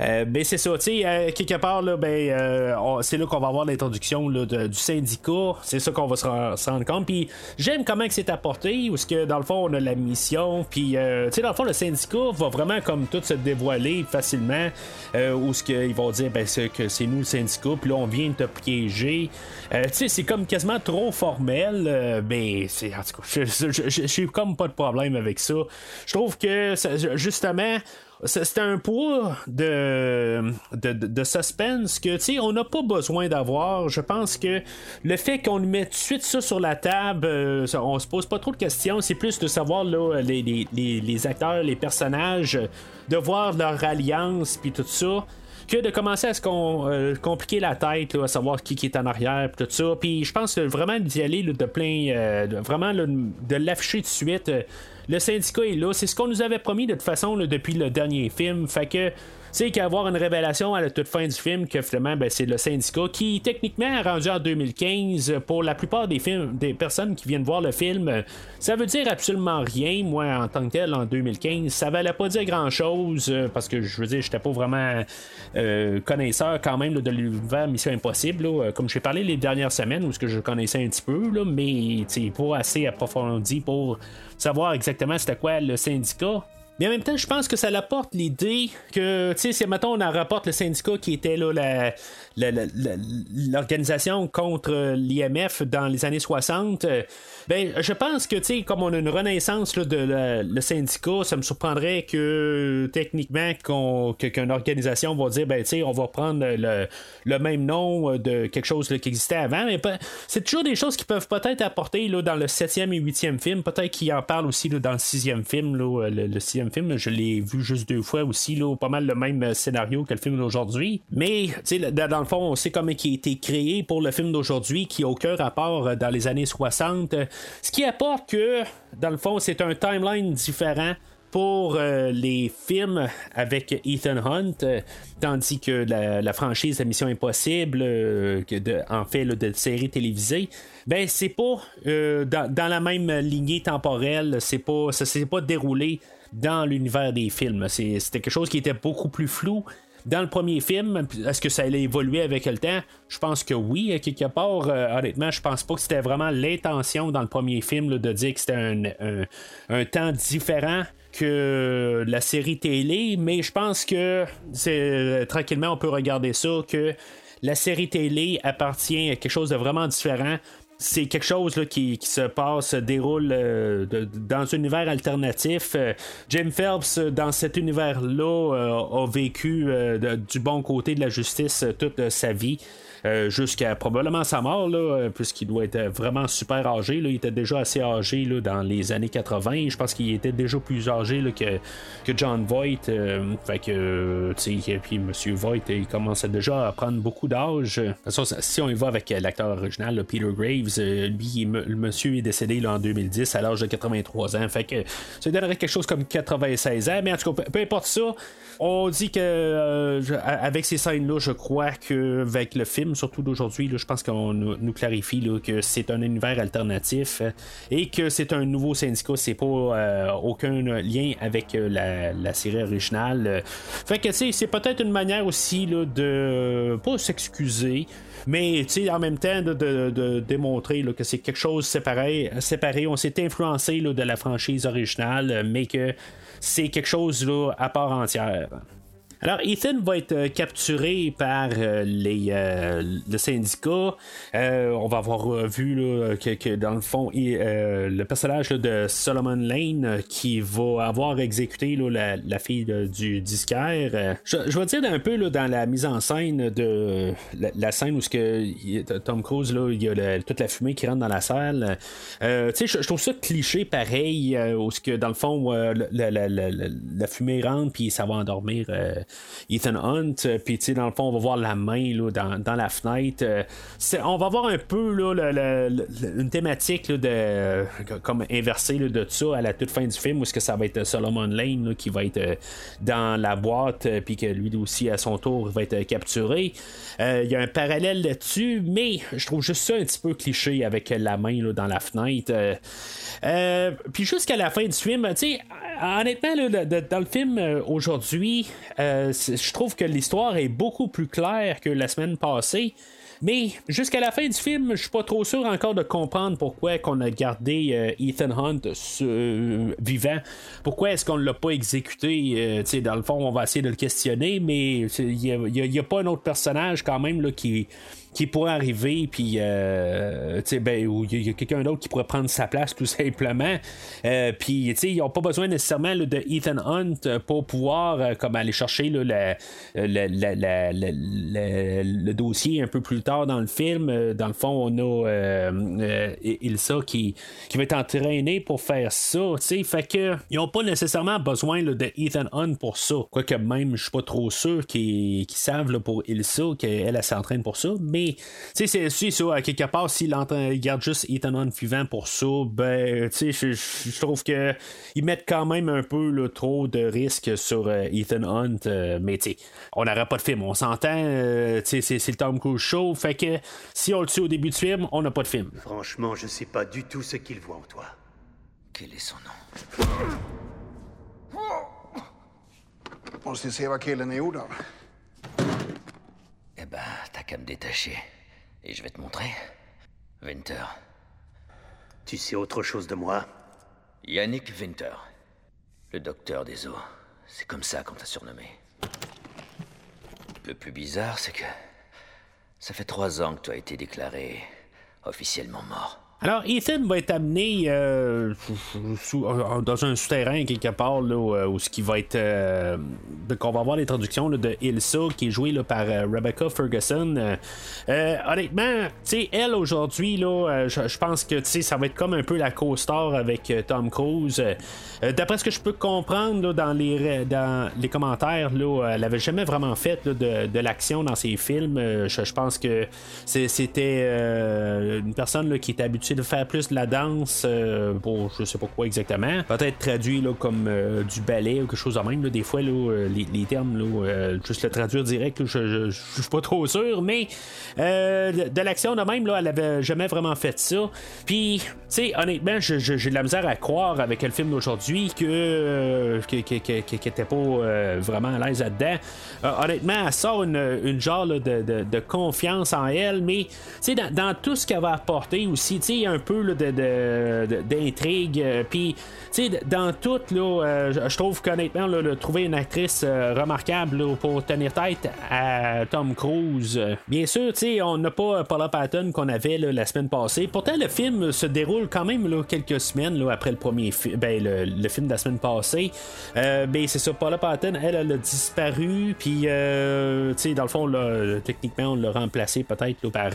euh, ben c'est ça, tu sais, euh, quelque part, là, ben, euh, c'est là qu'on va avoir l'introduction du syndicat. C'est ça qu'on va se, ren- se rendre compte. Puis j'aime comment que c'est apporté, où ce que dans le fond on a la mission, puis tu sais, dans le fond le syndicat va vraiment comme tout se dévoiler facilement, où ce qu'ils vont dire ben, c'est que c'est nous le syndicat, puis là on vient de te piéger. Tu sais, c'est comme quasiment trop formel, mais c'est en tout cas, je- je- j'ai comme pas de problème avec ça. Je trouve que justement. c'est c'est un poids de, de, suspense que, tu sais, on n'a pas besoin d'avoir. Je pense que le fait qu'on mette tout de suite ça sur la table, euh, on se pose pas trop de questions. C'est plus de savoir là, les, les- les- acteurs, les personnages, euh, de voir leur alliance, puis tout ça que de commencer à se euh, compliquer la tête, là, à savoir qui, qui est en arrière, puis tout ça. Puis je pense que vraiment d'y aller de plein, euh, vraiment de l'afficher tout de suite. Le syndicat est là, c'est ce qu'on nous avait promis de toute façon depuis le dernier film. Fait que sais qu'avoir une révélation à la toute fin du film que finalement ben, c'est le syndicat qui techniquement est rendu en 2015 pour la plupart des films des personnes qui viennent voir le film euh, ça veut dire absolument rien. Moi en tant que tel en 2015 ça valait pas dire grand chose parce que je veux dire j'étais pas vraiment euh, connaisseur quand même de l'univers Mission Impossible là, euh, comme j'ai parlé les dernières semaines où ce que je connaissais un petit peu là, mais pas assez approfondi pour savoir exactement c'était quoi le syndicat mais en même temps, je pense que ça apporte l'idée que, tu sais, si mettons on en rapporte le syndicat qui était là la- l'organisation contre l'IMF dans les années 60, euh, ben je pense que, tu sais, comme on a une renaissance là, de le syndicat, ça me surprendrait que techniquement qu'on, qu'une organisation va dire, ben tu sais, on va prendre le, le même nom euh, de quelque chose qui existait avant, mais c'est toujours des choses qui peuvent peut-être apporter là, dans le septième et huitième film, peut-être qu'ils en parlent aussi là, dans le sixième film, là, euh, le, le sixième film, je l'ai vu juste deux fois aussi, là, pas mal le même euh, scénario que le film d'aujourd'hui. Mais, dans le fond, on sait comment il a été créé pour le film d'aujourd'hui, qui n'a aucun rapport euh, dans les années 60. euh, Ce qui apporte que, dans le fond, c'est un timeline différent pour euh, les films avec Ethan Hunt, tandis que la, franchise de Mission Impossible, de, en fait, de séries télévisées, ben c'est pas dans, dans la même lignée temporelle, c'est pas, ça s'est pas déroulé dans l'univers des films. C'était quelque chose qui était beaucoup plus flou. Dans le premier film, est-ce que ça allait évoluer avec le temps? Je pense que oui, à quelque part. Euh, honnêtement, je pense pas que c'était vraiment l'intention dans le premier film de dire que c'était un, un- temps différent que la série télé, mais je pense que euh, tranquillement on peut regarder ça que la série télé appartient à quelque chose de vraiment différent. C'est quelque chose là, qui, qui se passe, se déroule euh, dans un univers alternatif. Euh, Jim Phelps, euh, dans cet univers-là, euh, a vécu du bon côté de la justice toute sa vie. Jusqu'à probablement sa mort, là, puisqu'il doit être vraiment super âgé. Là. Il était déjà assez âgé là, dans les années 80. Je pense qu'il était déjà plus âgé là, que, que John Voight. fait que, puis Monsieur Voight, il commençait déjà à prendre beaucoup d'âge. Si on y va avec l'acteur original, Peter Graves, lui, le monsieur est décédé en 2010 à l'âge de 83 ans. Fait que ça donnerait quelque chose comme 96 ans. Mais en tout cas, peu importe ça, on dit que euh, avec ces scènes-là, je crois que avec le film, surtout d'aujourd'hui, je pense qu'on nous clarifie que c'est un univers alternatif euh, et que c'est un nouveau syndicat. C'est pas euh, aucun lien avec la, série originale. Fait que c'est peut-être une manière aussi là, de pas s'excuser. Mais en même temps, de, démontrer que c'est quelque chose séparé, séparé. On s'est influencé de la franchise originale, mais que c'est quelque chose à part entière. Alors, Ethan va être euh, capturé par euh, les, euh, le syndicat. on va avoir vu que, dans le fond, le personnage de Solomon Lane qui va avoir exécuté la, fille du disquaire. Je, vais dire un peu dans la mise en scène de la, scène où ce que Tom Cruise, là, il y a toute la fumée qui rentre dans la salle. je, je, trouve ça cliché pareil, où ce que dans le fond, la, fumée rentre puis ça va endormir Ethan Hunt. Euh, puis, tu sais, dans le fond, on va voir la main là, dans, la fenêtre. Euh, on va voir un peu là, une thématique de, comme inversée de ça à la toute fin du film, où est-ce que ça va être Solomon Lane qui va être euh, dans la boîte, puis que lui aussi, à son tour, va être capturé. Il y a un parallèle là-dessus, mais je trouve juste ça un petit peu cliché avec la main dans la fenêtre. puis jusqu'à la fin du film, tu sais, honnêtement, dans le film aujourd'hui, je trouve que l'histoire est beaucoup plus claire que la semaine passée. Mais jusqu'à la fin du film, je suis pas trop sûr encore de comprendre pourquoi qu'on a gardé euh, Ethan Hunt euh, vivant. Pourquoi est-ce qu'on l'a pas exécuté euh, Dans le fond, on va essayer de le questionner, mais il n'y a, pas un autre personnage quand même là, qui qui pourrait arriver, puis euh, ben, il y a, quelqu'un d'autre qui pourrait prendre sa place tout simplement. Euh, puis ils n'ont pas besoin nécessairement de Ethan Hunt pour pouvoir euh, comme aller chercher le, dossier un peu plus tard dans le film. Dans le fond, on a Ilsa qui, qui va être entraînée pour faire ça. Fait que ils n'ont pas nécessairement besoin de Ethan Hunt pour ça. Quoique même, je suis pas trop sûr qu'ils savent pour Ilsa qu'elle s'entraîne pour ça. Mais tu sais, c'est ça, à quelque part, s'il garde juste Ethan Hunt vivant pour ça, ben, tu sais, je trouve que ils mettent quand même un peu trop de risques sur euh, Ethan Hunt, euh, mais tu sais, on n'aurait pas de film, on s'entend, euh, tu sais, c'est le Tom Cruise Show, fait que si on le tue au début du film, on n'a pas de film. Franchement, je sais pas du tout ce qu'il voit en toi. Quel est son nom? Måste se vad killen är gjord av. Eh ben, t'as qu'à me détacher. Et je vais te montrer. Winter. Tu sais autre chose de moi? Yannick Winter. Le docteur des eaux. C'est comme ça qu'on t'a surnommé. Le plus bizarre, c'est que... Ça fait trois ans que tu as été déclaré officiellement mort. Alors, Ethan va être amené euh, euh, dans un souterrain quelque part, là, où, ce qui va être. Euh, qu'on va voir les traductions de Ilsa, qui est jouée là, par Rebecca Ferguson. honnêtement, tu elle aujourd'hui, là, je pense que ça va être comme un peu la co-star avec Tom Cruise. D'après ce que je peux comprendre dans, les, dans les commentaires, là, elle avait jamais vraiment fait de, de l'action dans ses films. Je, pense que c'était une personne qui était habituée de faire plus de la danse euh, pour je sais pas quoi exactement. Peut-être traduit là, comme euh, du ballet ou quelque chose de même. Des fois, là, euh, les, termes, là, juste le traduire direct, je, suis pas trop sûr, mais de, l'action de même, là, elle avait jamais vraiment fait ça. Puis, tu sais, honnêtement, j'ai de la misère à croire avec le film d'aujourd'hui que qui était pas vraiment à l'aise là-dedans. honnêtement, elle sort une, genre de, confiance en elle, mais tu sais, dans, tout ce qu'elle va apporter aussi, tu un peu là, de, d'intrigue. euh, Puis, tu sais, dans tout, euh, je- trouve qu'honnêtement, trouver une actrice euh, remarquable pour tenir tête à Tom Cruise. Bien sûr, tu sais, on n'a pas Paula Patton qu'on avait la semaine passée. Pourtant, le film se déroule quand même quelques semaines après le premier film, ben, le, le film de la semaine passée. Euh, ben, c'est ça, Paula Patton, elle, elle a disparu. Puis, tu sais, dans le fond, techniquement, on l'a remplacé peut-être par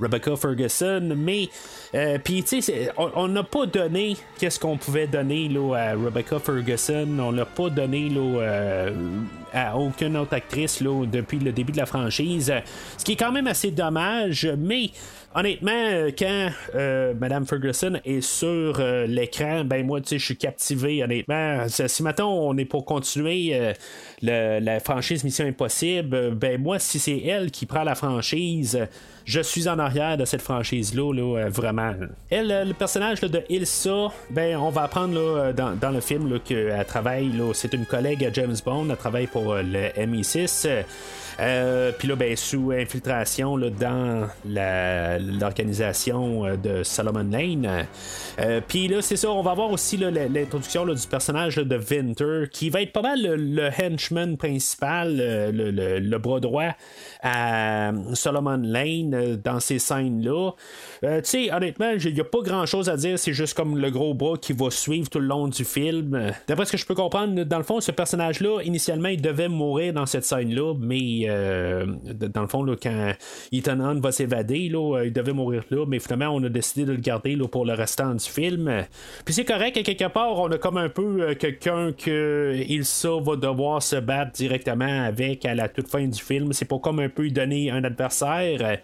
Rebecca Ferguson. Mais, euh, tu sais, on- n'a pas donné qu'est-ce qu'on pouvait donner là, à Rebecca Ferguson. On l'a pas donné là, euh, à aucune autre actrice là, depuis le début de la franchise. Ce qui est quand même assez dommage, mais. Honnêtement, euh, quand euh, Madame Ferguson est sur euh, l'écran, ben moi, tu sais, je suis captivé, honnêtement. Si maintenant on est pour continuer euh, la franchise Mission Impossible, ben moi, si c'est elle qui prend la franchise, je suis en arrière de cette franchise-là, là, vraiment. Elle, le personnage de Ilsa, ben on va apprendre là, dans, le film qu'elle travaille, c'est une collègue à James Bond, elle travaille pour le MI6. euh, euh, Puis là, ben, sous infiltration dans la- l'organisation euh, de Solomon Lane. Euh, Puis là, c'est ça, on va voir aussi l'introduction du personnage de Winter, qui va être pas mal le, henchman principal, euh, le, le- le bras droit à Solomon Lane dans ces scènes-là. Tu sais, honnêtement, il n'y a pas grand-chose à dire, c'est juste comme le gros bras qui va suivre tout le long du film. D'après ce que je peux comprendre, dans le fond, ce personnage-là, initialement, il devait mourir dans cette scène-là, mais dans le fond, là, quand Ethan Hunt va s'évader, là, il devait mourir là, mais finalement, on a décidé de le garder là, pour le restant du film. Puis c'est correct, à quelque part, on a comme un peu euh, quelqu'un que Ilsa va devoir se battre directement avec à la toute fin du film. C'est pour comme un peu donner un adversaire. Euh,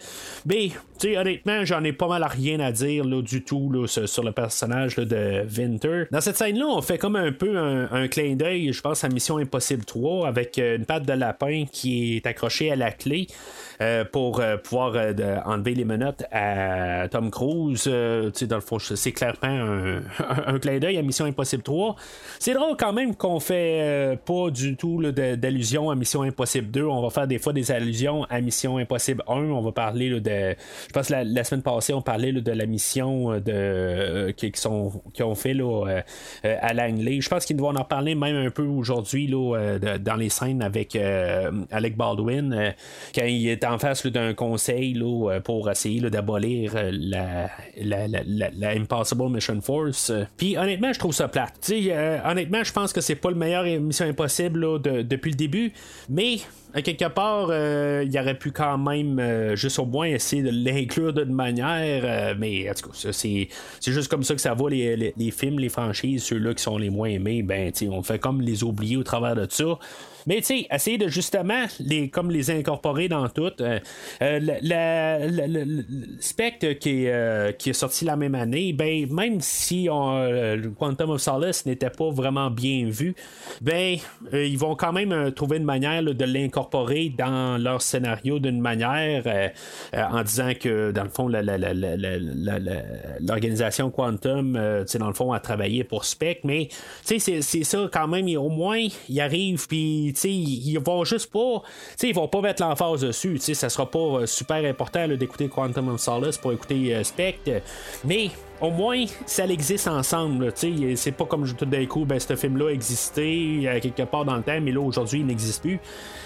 Mais, tu sais, honnêtement, j'en ai pas mal à rien à dire là, du tout là, sur le personnage de Winter. Dans cette scène-là, on fait comme un peu un, un clin d'œil, je pense, à Mission Impossible 3 avec euh, une patte de lapin qui est accrochée à la clé. Euh, pour euh, pouvoir euh, enlever les menottes à Tom Cruise. Dans le fond, c'est clairement un, un clin d'œil à Mission Impossible 3. C'est drôle quand même qu'on fait pas du tout d'allusion à Mission Impossible 2. On va faire des fois des allusions à Mission Impossible 1. On va parler là, de. Je pense la, la semaine passée, on parlait là, de la mission de, qui, qui sont, qui ont fait là, à Langley. Je pense qu'ils vont en parler même un peu aujourd'hui dans les scènes avec euh, Alec Baldwin quand il est en face d'un conseil euh, pour essayer d'abolir euh, la, Impossible Mission Force. Puis honnêtement, je trouve ça plate. Euh, honnêtement, je pense que c'est pas le meilleur Mission Impossible depuis le début, mais quelque part, il aurait pu quand même juste au moins essayer de l'inclure d'une manière, mais tout cas, c'est, juste comme ça que ça va les, les- films, les franchises, ceux-là qui sont les moins aimés, ben on fait comme les oublier au travers de ça. Mais tu sais, essayer de justement les, comme les incorporer dans tout. euh, euh, le Spectre qui euh, qui est sorti la même année, ben même si euh, le Quantum of Solace n'était pas vraiment bien vu, ben euh, ils vont quand même trouver une manière de l'incorporer dans leur scénario d'une manière en disant que dans le fond l'organisation Quantum, dans le fond, a travaillé pour Spec, mais c'est- ça quand même, il- au moins, ils arrivent, puis tu sais, ils vont juste pas, ils vont pas mettre l'emphase dessus, ça sera pas euh, super important d'écouter Quantum of Solace pour écouter euh, Spectre, mais au moins, ça existe ensemble. C'est pas comme tout d'un coup, ben, ce film-là existait euh, quelque part dans le temps, mais là, aujourd'hui, il n'existe plus.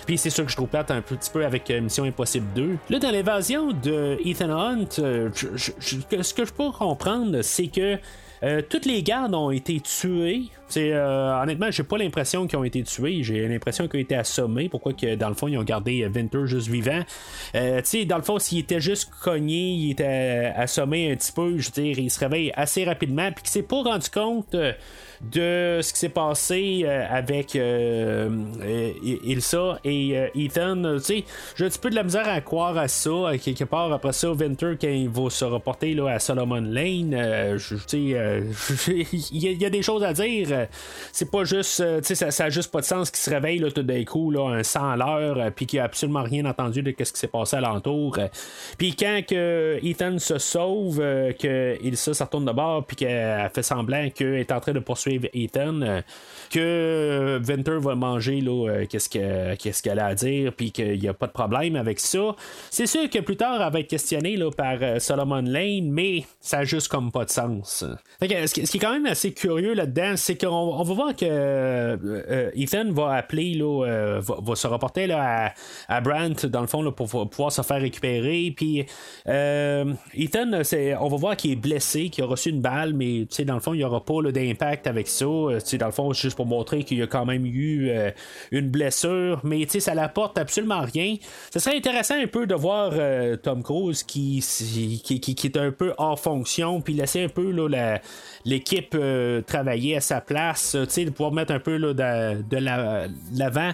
Puis c'est ça que je trouve plate un petit peu avec Mission Impossible 2. Là, dans l'évasion de Ethan Hunt, ce que je peux comprendre, c'est que toutes les gardes ont été tués. C'est euh, honnêtement, j'ai pas l'impression qu'ils ont été tués. J'ai l'impression qu'ils ont été assommés. Pourquoi que dans le fond ils ont gardé euh, Winter juste vivant? Euh, Tu sais, dans le fond, s'il était juste cogné, il était euh, assommé un petit peu. Je veux dire, il se réveille assez rapidement, puis qu'il s'est pas rendu compte. de ce qui s'est passé avec euh, Ilsa et Ethan. Tu sais, j'ai un petit peu de la misère à croire à ça. quelque part, après ça, Winter, quand il va se reporter là, à Solomon Lane, sais, il y a des choses à dire. Euh, C'est pas juste, euh, tu sais, ça, ça a juste pas de sens qu'il se réveille là, tout d'un coup, là, un 100 à l'heure, euh, puis qu'il a absolument rien entendu de ce qui s'est passé alentour. Puis quand que Ethan se sauve, que ça retourne de bord, puis qu'elle fait semblant qu'elle est en train de poursuivre Ethan, que Venter va manger là, qu'est-ce, que, qu'elle a à dire, puis qu'il n'y a pas de problème avec ça. C'est sûr que plus tard, elle va être questionnée là, par Solomon Lane, mais ça a juste comme pas de sens. Que, ce, qui, est quand même assez curieux là-dedans, c'est on va voir que euh, Ethan va appeler, là, euh, va, se rapporter là, à, à Brandt, dans le fond, là, pour pouvoir se faire récupérer. Puis euh, Ethan, c'est, on va voir qu'il est blessé, qu'il a reçu une balle, mais dans le fond, il n'y aura pas d'impact avec ça. Dans le fond, juste pour montrer qu'il y a quand même eu une blessure, mais ça n'apporte absolument rien. Ce serait intéressant un peu de voir Tom Cruise qui, qui, qui, est un peu hors fonction, puis laisser un peu là, l'équipe travailler à sa place, sais, de pouvoir mettre un peu là, de, de l'avant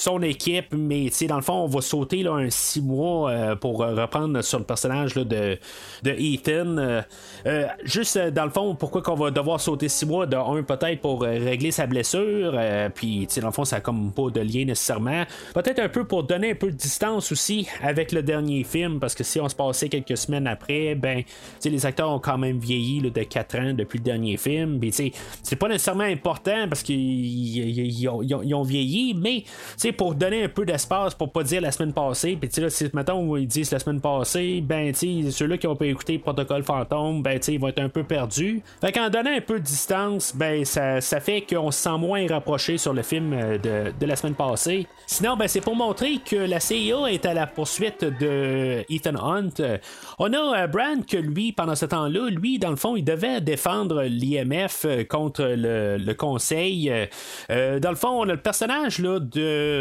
son équipe, mais dans le fond, on va sauter là, un six mois euh, pour euh, reprendre sur le personnage là, de, de Ethan. Euh, juste dans le fond, pourquoi qu'on va devoir sauter six mois? De un peut-être pour régler sa blessure, puis dans le fond, ça a comme pas de lien nécessairement. Peut-être un peu pour donner un peu de distance aussi avec le dernier film, parce que si on se passait quelques semaines après, ben, tu les acteurs ont quand même vieilli là, de 4 ans depuis le dernier film. Puis, c'est pas nécessairement important parce qu'ils ils- ils ont, vieilli, mais pour donner un peu d'espace pour pas dire la semaine passée. Puis, là, si mettons ils disent la semaine passée, ben, tu ceux-là qui ont pas écouté Protocole Fantôme, ben, tu ils vont être un peu perdus. Fait qu'en donnant un peu de distance, ben, ça, ça fait qu'on se sent moins rapproché sur le film euh, de, de la semaine passée. Sinon, ben, c'est pour montrer que la CIA est à la poursuite de Ethan Hunt. Euh, On a euh, Brand que lui, pendant ce temps-là, lui, dans le fond, il devait défendre l'IMF contre le, le conseil. Dans le fond, on a le personnage là, de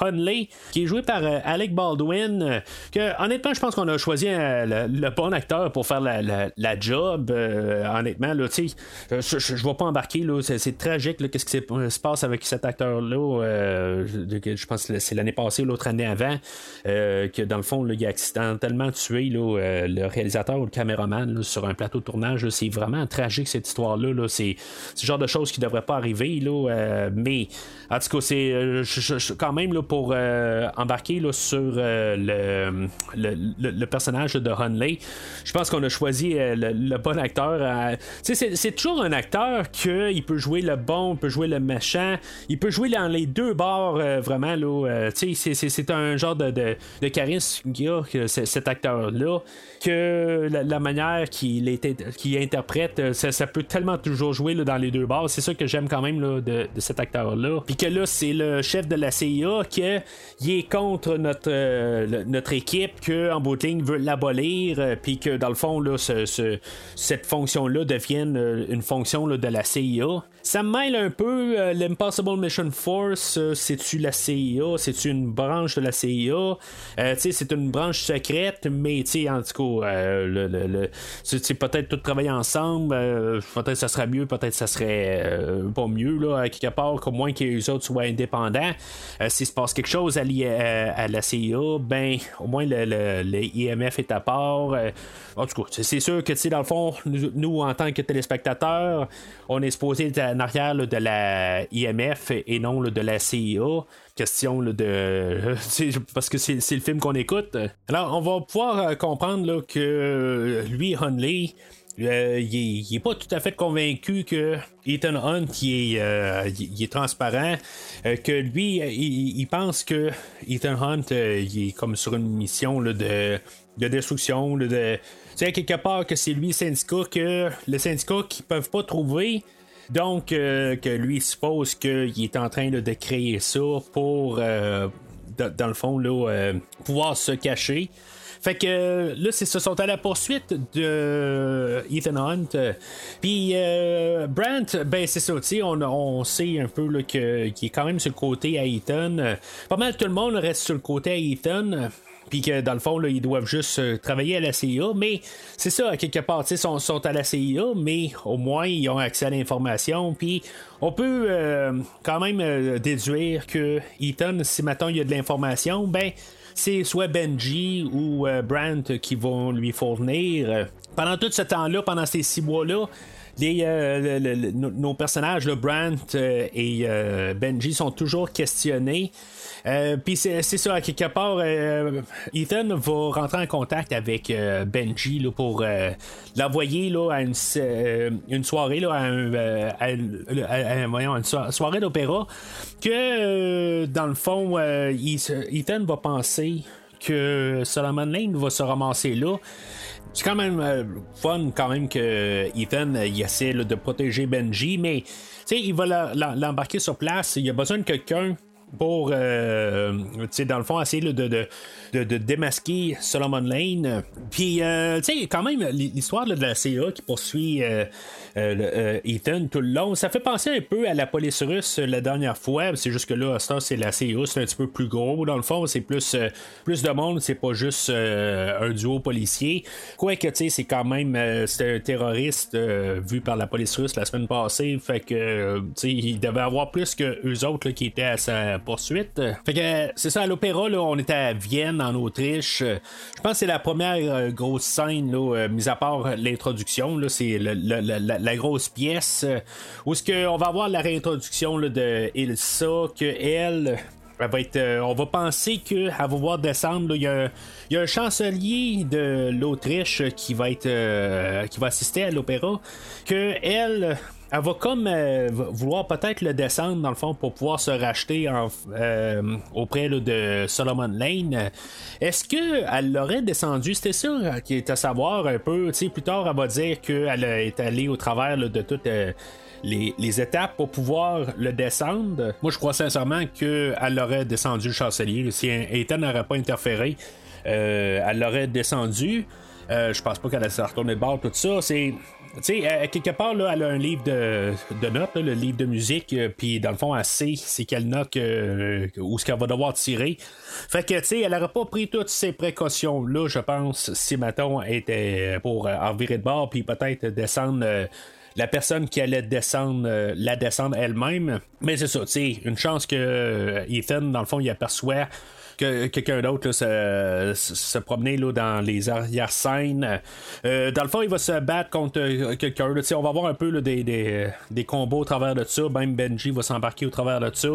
Hunley, qui est joué par euh, Alec Baldwin. euh, que honnêtement, je pense qu'on a choisi euh, le, bon acteur pour faire la, la- job. euh, honnêtement, là, euh, je, je, je vais pas embarquer. C'est, tragique. Qu'est-ce qui se passe avec cet acteur-là euh, je, pense que c'est l'année passée, l'autre année avant, euh, que dans le fond, là, il a accidentellement tué là, euh, le réalisateur ou le caméraman sur un plateau de tournage. C'est vraiment tragique cette histoire-là. là. C'est, le genre de choses qui ne devraient pas arriver. Là, euh, mais en tout cas, c'est euh, quand même là, pour euh, embarquer là, sur euh, le, le, personnage de Hunley. Je pense qu'on a choisi le, bon acteur. c'est, toujours un acteur qu'il peut jouer le bon, il peut jouer le méchant, il peut jouer dans les deux bords vraiment. C'est, un genre de, de, de charisme qu'il a, cet acteur-là, que la, manière qu'il, interprète, euh, ça, peut tellement toujours jouer là, dans les deux bords. C'est ça que j'aime quand même là, de, cet acteur-là. Puis que là, c'est le chef de la CIA qui est contre notre, euh, notre équipe, que en bout de ligne veut l'abolir, euh, puis que dans le fond, là, ce- ce- cette fonction-là devienne une fonction de la CIA. Ça me mêle un peu l'Impossible Mission Force. c'est-tu la CIA? C'est-tu une branche de la CIA? Tu sais, c'est une branche secrète, mais en tout cas, euh, sais, peut-être tout travailler ensemble. euh, peut-être ça serait mieux, peut-être ça serait euh, pas mieux, là, quelque part, qu'au moins que les autres soient indépendants. S'il se passe quelque chose à, la CIA, ben, au moins le, IMF est à part. en tout cas, c'est- c'est sûr que, dans le fond, nous, en tant que téléspectateurs, on est supposé être en arrière de la IMF et non de la CIA. Question là, de. c'est- parce que c'est c'est le film qu'on écoute. Alors, on va pouvoir euh, comprendre là, que euh, lui, Hunley, euh, il, est, il est pas tout à fait convaincu que Ethan Hunt il est, euh, est transparent, euh, que lui il, pense que Ethan Hunt il est comme sur une mission là, de, de destruction, là, de sais quelque part que c'est lui le syndicat que le syndicat qu'ils peuvent pas trouver. Donc, euh, que lui suppose qu'il est en train de créer ça pour, euh, dans, le fond, euh, pouvoir se cacher. Fait que là, c'est ce sont à la poursuite de Ethan Hunt. Puis euh, ben c'est ça, on, on sait un peu qu'il est quand même sur le côté à Ethan. Pas mal tout le monde reste sur le côté à Ethan. Puis que dans le fond, ils doivent juste euh, travailler à la CIA. Mais c'est ça, à quelque part, ils sont, à la CIA, mais au moins, ils ont accès à l'information. Puis on peut euh, quand même euh, déduire que Ethan, si maintenant il y a de l'information, ben c'est soit Benji ou Brandt qui vont lui fournir. Pendant tout ce temps-là, pendant ces six mois-là, les, euh, nos- personnages, le Brant euh, et euh, Benji, sont toujours questionnés. Euh, Puis c'est ça, à quelque part, euh, Ethan va rentrer en contact avec euh, Benji là, pour l'envoyer à une, soirée, là, à, un, à à- voyons, une so- soirée d'opéra, que dans le fond, Ethan va penser que Solomon Lane va se ramasser là. C'est quand même euh, fun quand même que Ethan euh, il essaie de protéger Benji, mais tu sais, il va l'embarquer sur place. Il a besoin de quelqu'un pour, euh, sais, dans le fond, essayer de, de, de, démasquer Solomon Lane. Puis, euh, tu sais, quand même, l'histoire de la CIA qui poursuit euh, euh, euh, Ethan tout le long, ça fait penser un peu à la police russe euh, la dernière fois. C'est juste que là, à c'est la CIA, c'est un petit peu plus gros. Dans le fond, c'est plus, euh, plus de monde, c'est pas juste euh, un duo policier. Quoique, tu sais, c'est quand même, euh, c'était un terroriste euh, vu par la police russe la semaine passée. Fait que, euh, tu sais, il devait avoir plus que eux autres qui étaient à sa poursuite. Fait que, c'est ça, à l'opéra, là, on était à Vienne, en Autriche. Je pense que c'est la première euh, grosse scène, euh, mis à part l'introduction, c'est la, grosse pièce euh, où ce que on va avoir la réintroduction de Ilsa, que elle. va être, on va penser qu'elle va voir descendre. Il y, a, un chancelier de l'Autriche qui va être qui va assister à l'opéra. Que elle, elle va comme euh, vouloir peut-être le descendre dans le fond pour pouvoir se racheter en- euh, auprès là, de Solomon Lane. Est-ce que elle l'aurait descendu? C'était ça euh, qui est à savoir un peu. Plus tard, elle va dire qu'elle est allée au travers là, de toutes. euh, les, les étapes pour pouvoir le descendre. Moi, je crois sincèrement qu'elle aurait descendu le chancelier. Si Ethan n'aurait pas interféré, euh, elle l'aurait descendu. Euh, je pense pas qu'elle se retourner de bord, tout ça. C'est. Tu sais, à quelque part, là, elle a un livre de, de notes, là, le livre de musique, euh, puis dans le fond, elle sait c'est quelle note que- où ce qu'elle va devoir tirer. Fait que, tu sais, elle n'aurait pas pris toutes ces précautions-là, je pense, si, elle était pour euh, en virer de bord, puis peut-être descendre euh, la personne qui allait descendre, euh, la descendre elle-même. Mais c'est ça, tu sais, une chance que euh, Ethan, dans le fond, il aperçoit que quelqu'un d'autre se, se- promener là, dans les arrière-scènes. Euh, dans le fond, il va se battre contre euh, quelqu'un. On va voir un peu des, des, des combos au travers de ça. Même Benji va s'embarquer au travers de ça.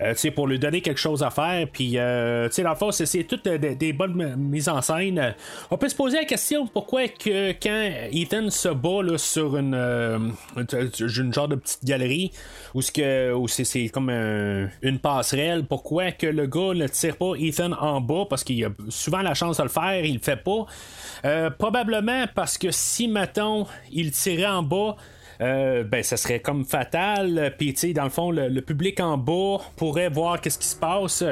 Euh, pour lui donner quelque chose à faire. Puis, euh, dans le fond, c'est, toutes des, des bonnes mises en scène. On peut se poser la question pourquoi que quand Ethan se bat là, sur une, une genre de petite galerie où, c'est, comme un- une passerelle, pourquoi que le gars ne tire pas Ethan en bas parce qu'il a souvent la chance de le faire, il le fait pas. Euh, probablement parce que si, mettons, il tirait en bas, euh, ben ça serait comme fatal. Puis tu sais, dans le fond, le, public en bas pourrait voir qu'est-ce qui se passe.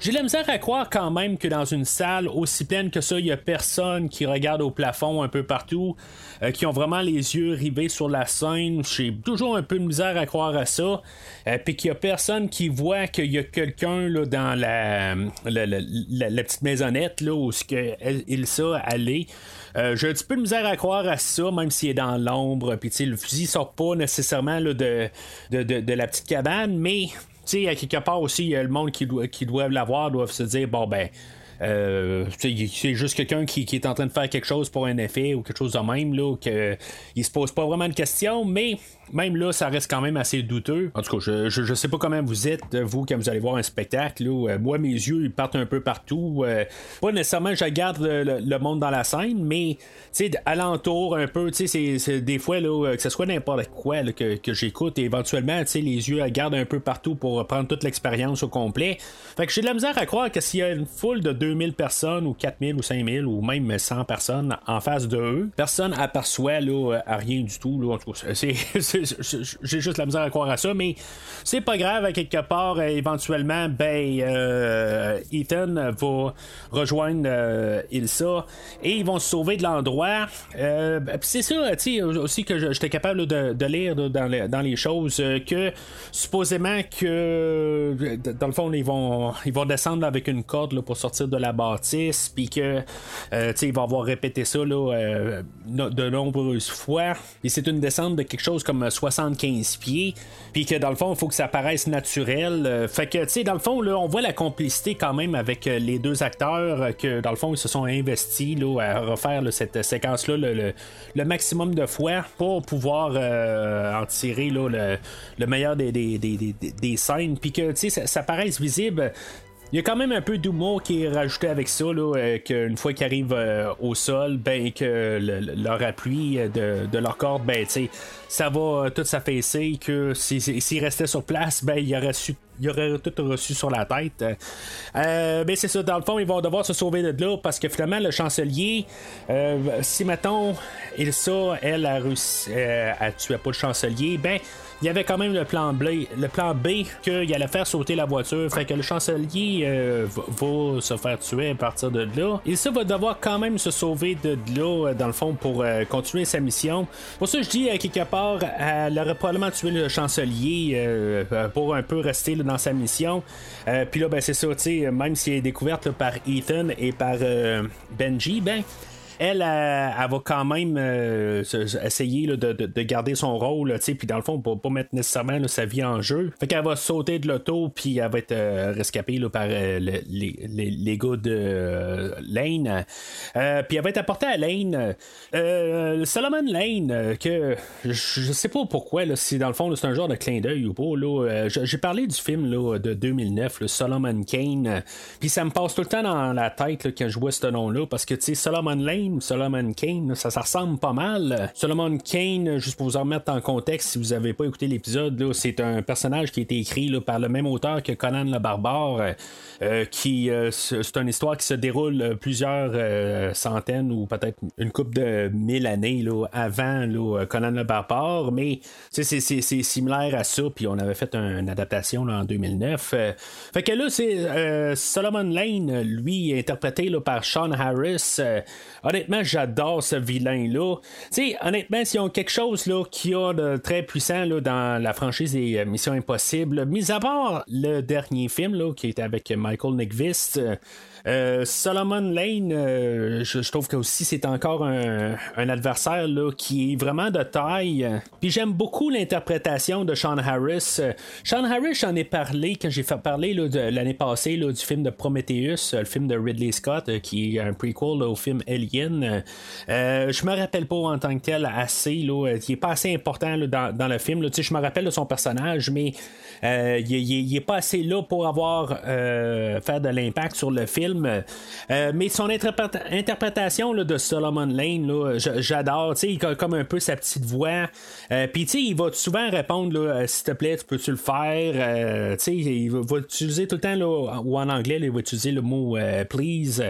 J'ai la misère à croire quand même que dans une salle aussi pleine que ça, il y a personne qui regarde au plafond un peu partout, euh, qui ont vraiment les yeux rivés sur la scène. J'ai toujours un peu de misère à croire à ça. Euh, Puis qu'il y a personne qui voit qu'il y a quelqu'un là, dans la, la, la- petite maisonnette là, où ce que Ilsa allait. Euh, J'ai un petit peu de misère à croire à ça, même s'il est dans l'ombre. Puis le fusil sort pas nécessairement là, de, de, de- la petite cabane, mais tu sais, à quelque part aussi, le monde qui, doit, qui l'avoir, doivent se dire bon ben. euh, c'est juste quelqu'un qui, qui est en train de faire quelque chose pour un effet ou quelque chose de même, là, que il se pose pas vraiment de questions, mais même là, ça reste quand même assez douteux. En tout cas, je, je, sais pas comment vous êtes, euh, vous, quand vous allez voir un spectacle. Euh, moi, mes yeux, ils partent un peu partout. Euh, pas nécessairement, je regarde le, le- monde dans la scène, mais tu sais, alentour un peu, tu sais, c'est- des fois, là, que ce soit n'importe quoi que, que j'écoute, éventuellement, tu sais, les yeux regardent un peu partout pour prendre toute l'expérience au complet. Fait que j'ai de la misère à croire que s'il y a une foule de 2000 personnes, ou 4000, ou 5000, ou même 100 personnes en face de eux, personne aperçoit là, à rien du tout. En tout cas, c'est- j'ai juste la misère à croire à ça, mais c'est pas grave, à quelque part, euh, éventuellement, ben, euh, Ethan va rejoindre euh, Ilsa et ils vont se sauver de l'endroit. Ben, c'est ça, tu sais, aussi que j'étais capable de, lire dans, les, choses que supposément que dans le fond, ils vont, ils vont descendre avec une corde pour sortir de la bâtisse, puis que euh, il va avoir répété ça de nombreuses fois. Et c'est une descente de quelque chose comme 75 pieds, puis que dans le fond, il faut que ça paraisse naturel. Euh, fait que, tu sais, dans le fond, là, on voit la complicité quand même avec les deux acteurs, que dans le fond, ils se sont investis là, à refaire cette séquence-là le, maximum de fois pour pouvoir en tirer là, le, meilleur des, des, des, des scènes, puis que, tu sais, ça, ça paraisse visible. Il y a quand même un peu d'humour qui est rajouté avec ça, là, euh, qu'une fois qu'ils arrivent euh, au sol, ben que leur appui de, de leur corde, ben ça va tout s'affaisser, que s'ils restaient sur place, ben il aurait su il aurait tout reçu sur la tête. Euh, ben c'est ça, dans le fond, ils vont devoir se sauver de là parce que finalement, le chancelier, si mettons, Ilsa, elle, a réussi tuer pas le chancelier, ben il y avait quand même le plan B, le plan B qu'il allait faire sauter la voiture. Fait que le chancelier euh, va, se faire tuer à partir de là. Il ça va devoir quand même se sauver de là, euh, dans le fond, pour euh, continuer sa mission. Pour ça, je dis, quelque part, elle aurait probablement tué le chancelier pour un peu rester dans sa mission. Puis là, ben, c'est ça, même s'il est découverte par Ethan et par Benji, ben elle, elle, va quand même euh, essayer de, garder son rôle, puis dans le fond, pour pas mettre nécessairement sa vie en jeu. Fait qu'elle va sauter de l'auto, puis elle va être euh, rescapée par euh, les, gars de Lane. puis elle va être apportée à Lane. Solomon Lane, que je, sais pas pourquoi, si dans le fond c'est un genre de clin d'œil ou pas. j'ai parlé du film de 2009, le Solomon Kane, puis ça me passe tout le temps dans la tête quand je vois ce nom-là, parce que tu sais, Solomon Kane, ça, ressemble pas mal. Solomon Kane, juste pour vous en remettre en contexte, si vous n'avez pas écouté l'épisode, c'est un personnage qui a été écrit par le même auteur que Conan le Barbare, euh, qui euh, c'est une histoire qui se déroule plusieurs euh, centaines ou peut-être une couple de mille années avant Conan le Barbare, mais c'est similaire à ça, puis on avait fait une adaptation en 2009. fait que là, c'est Solomon Lane, lui, interprété par Sean Harris honnêtement, j'adore ce vilain-là. Tu sais, honnêtement, s'ils quelque chose là, qui a de très puissant là, dans la franchise des euh, Missions Impossibles, mis à part le dernier film là, qui était avec Michael Nickvist, euh, euh, Solomon Lane, euh, je, trouve que aussi c'est encore un, adversaire là, qui est vraiment de taille. Puis j'aime beaucoup l'interprétation de Sean Harris. Sean Harris, j'en ai parlé quand j'ai fait parler l'année passée du film de Prometheus, le film de Ridley Scott, qui est un prequel au film Alien. Euh, je me rappelle pas en tant que tel assez, là, qui est pas assez important dans, le film. Je me rappelle de son personnage, mais il, est pas assez là pour avoir faire de l'impact sur le film. Euh, mais son interprétation de Solomon Lane, j'adore. Il a comme un peu sa petite voix. Euh, Puis il va souvent répondre euh, S'il te plaît, tu peux-tu le faire Il va, utiliser tout le temps, ou en anglais, il va utiliser le mot please.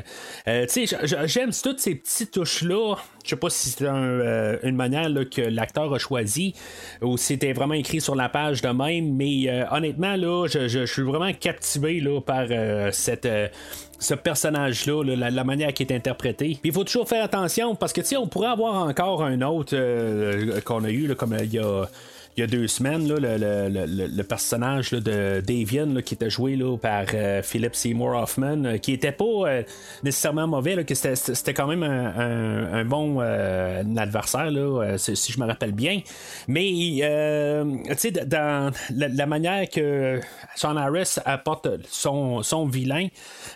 J'aime toutes ces petites touches-là. Je sais pas si c'est une manière que l'acteur a choisi ou si c'était vraiment écrit sur la page de même, mais honnêtement, là, je, suis vraiment captivé là, par cette ce personnage-là, la, manière qui est interprété. Puis il faut toujours faire attention parce que tu sais, on pourrait avoir encore un autre euh, qu'on a eu, comme il y a il y a deux semaines, le, personnage de Davian qui était joué par euh, Philip Seymour Hoffman, euh, qui était pas euh, nécessairement mauvais, que c'était, quand même un, bon adversaire, si je me rappelle bien. Mais dans la, manière que Sean Harris apporte son, son vilain,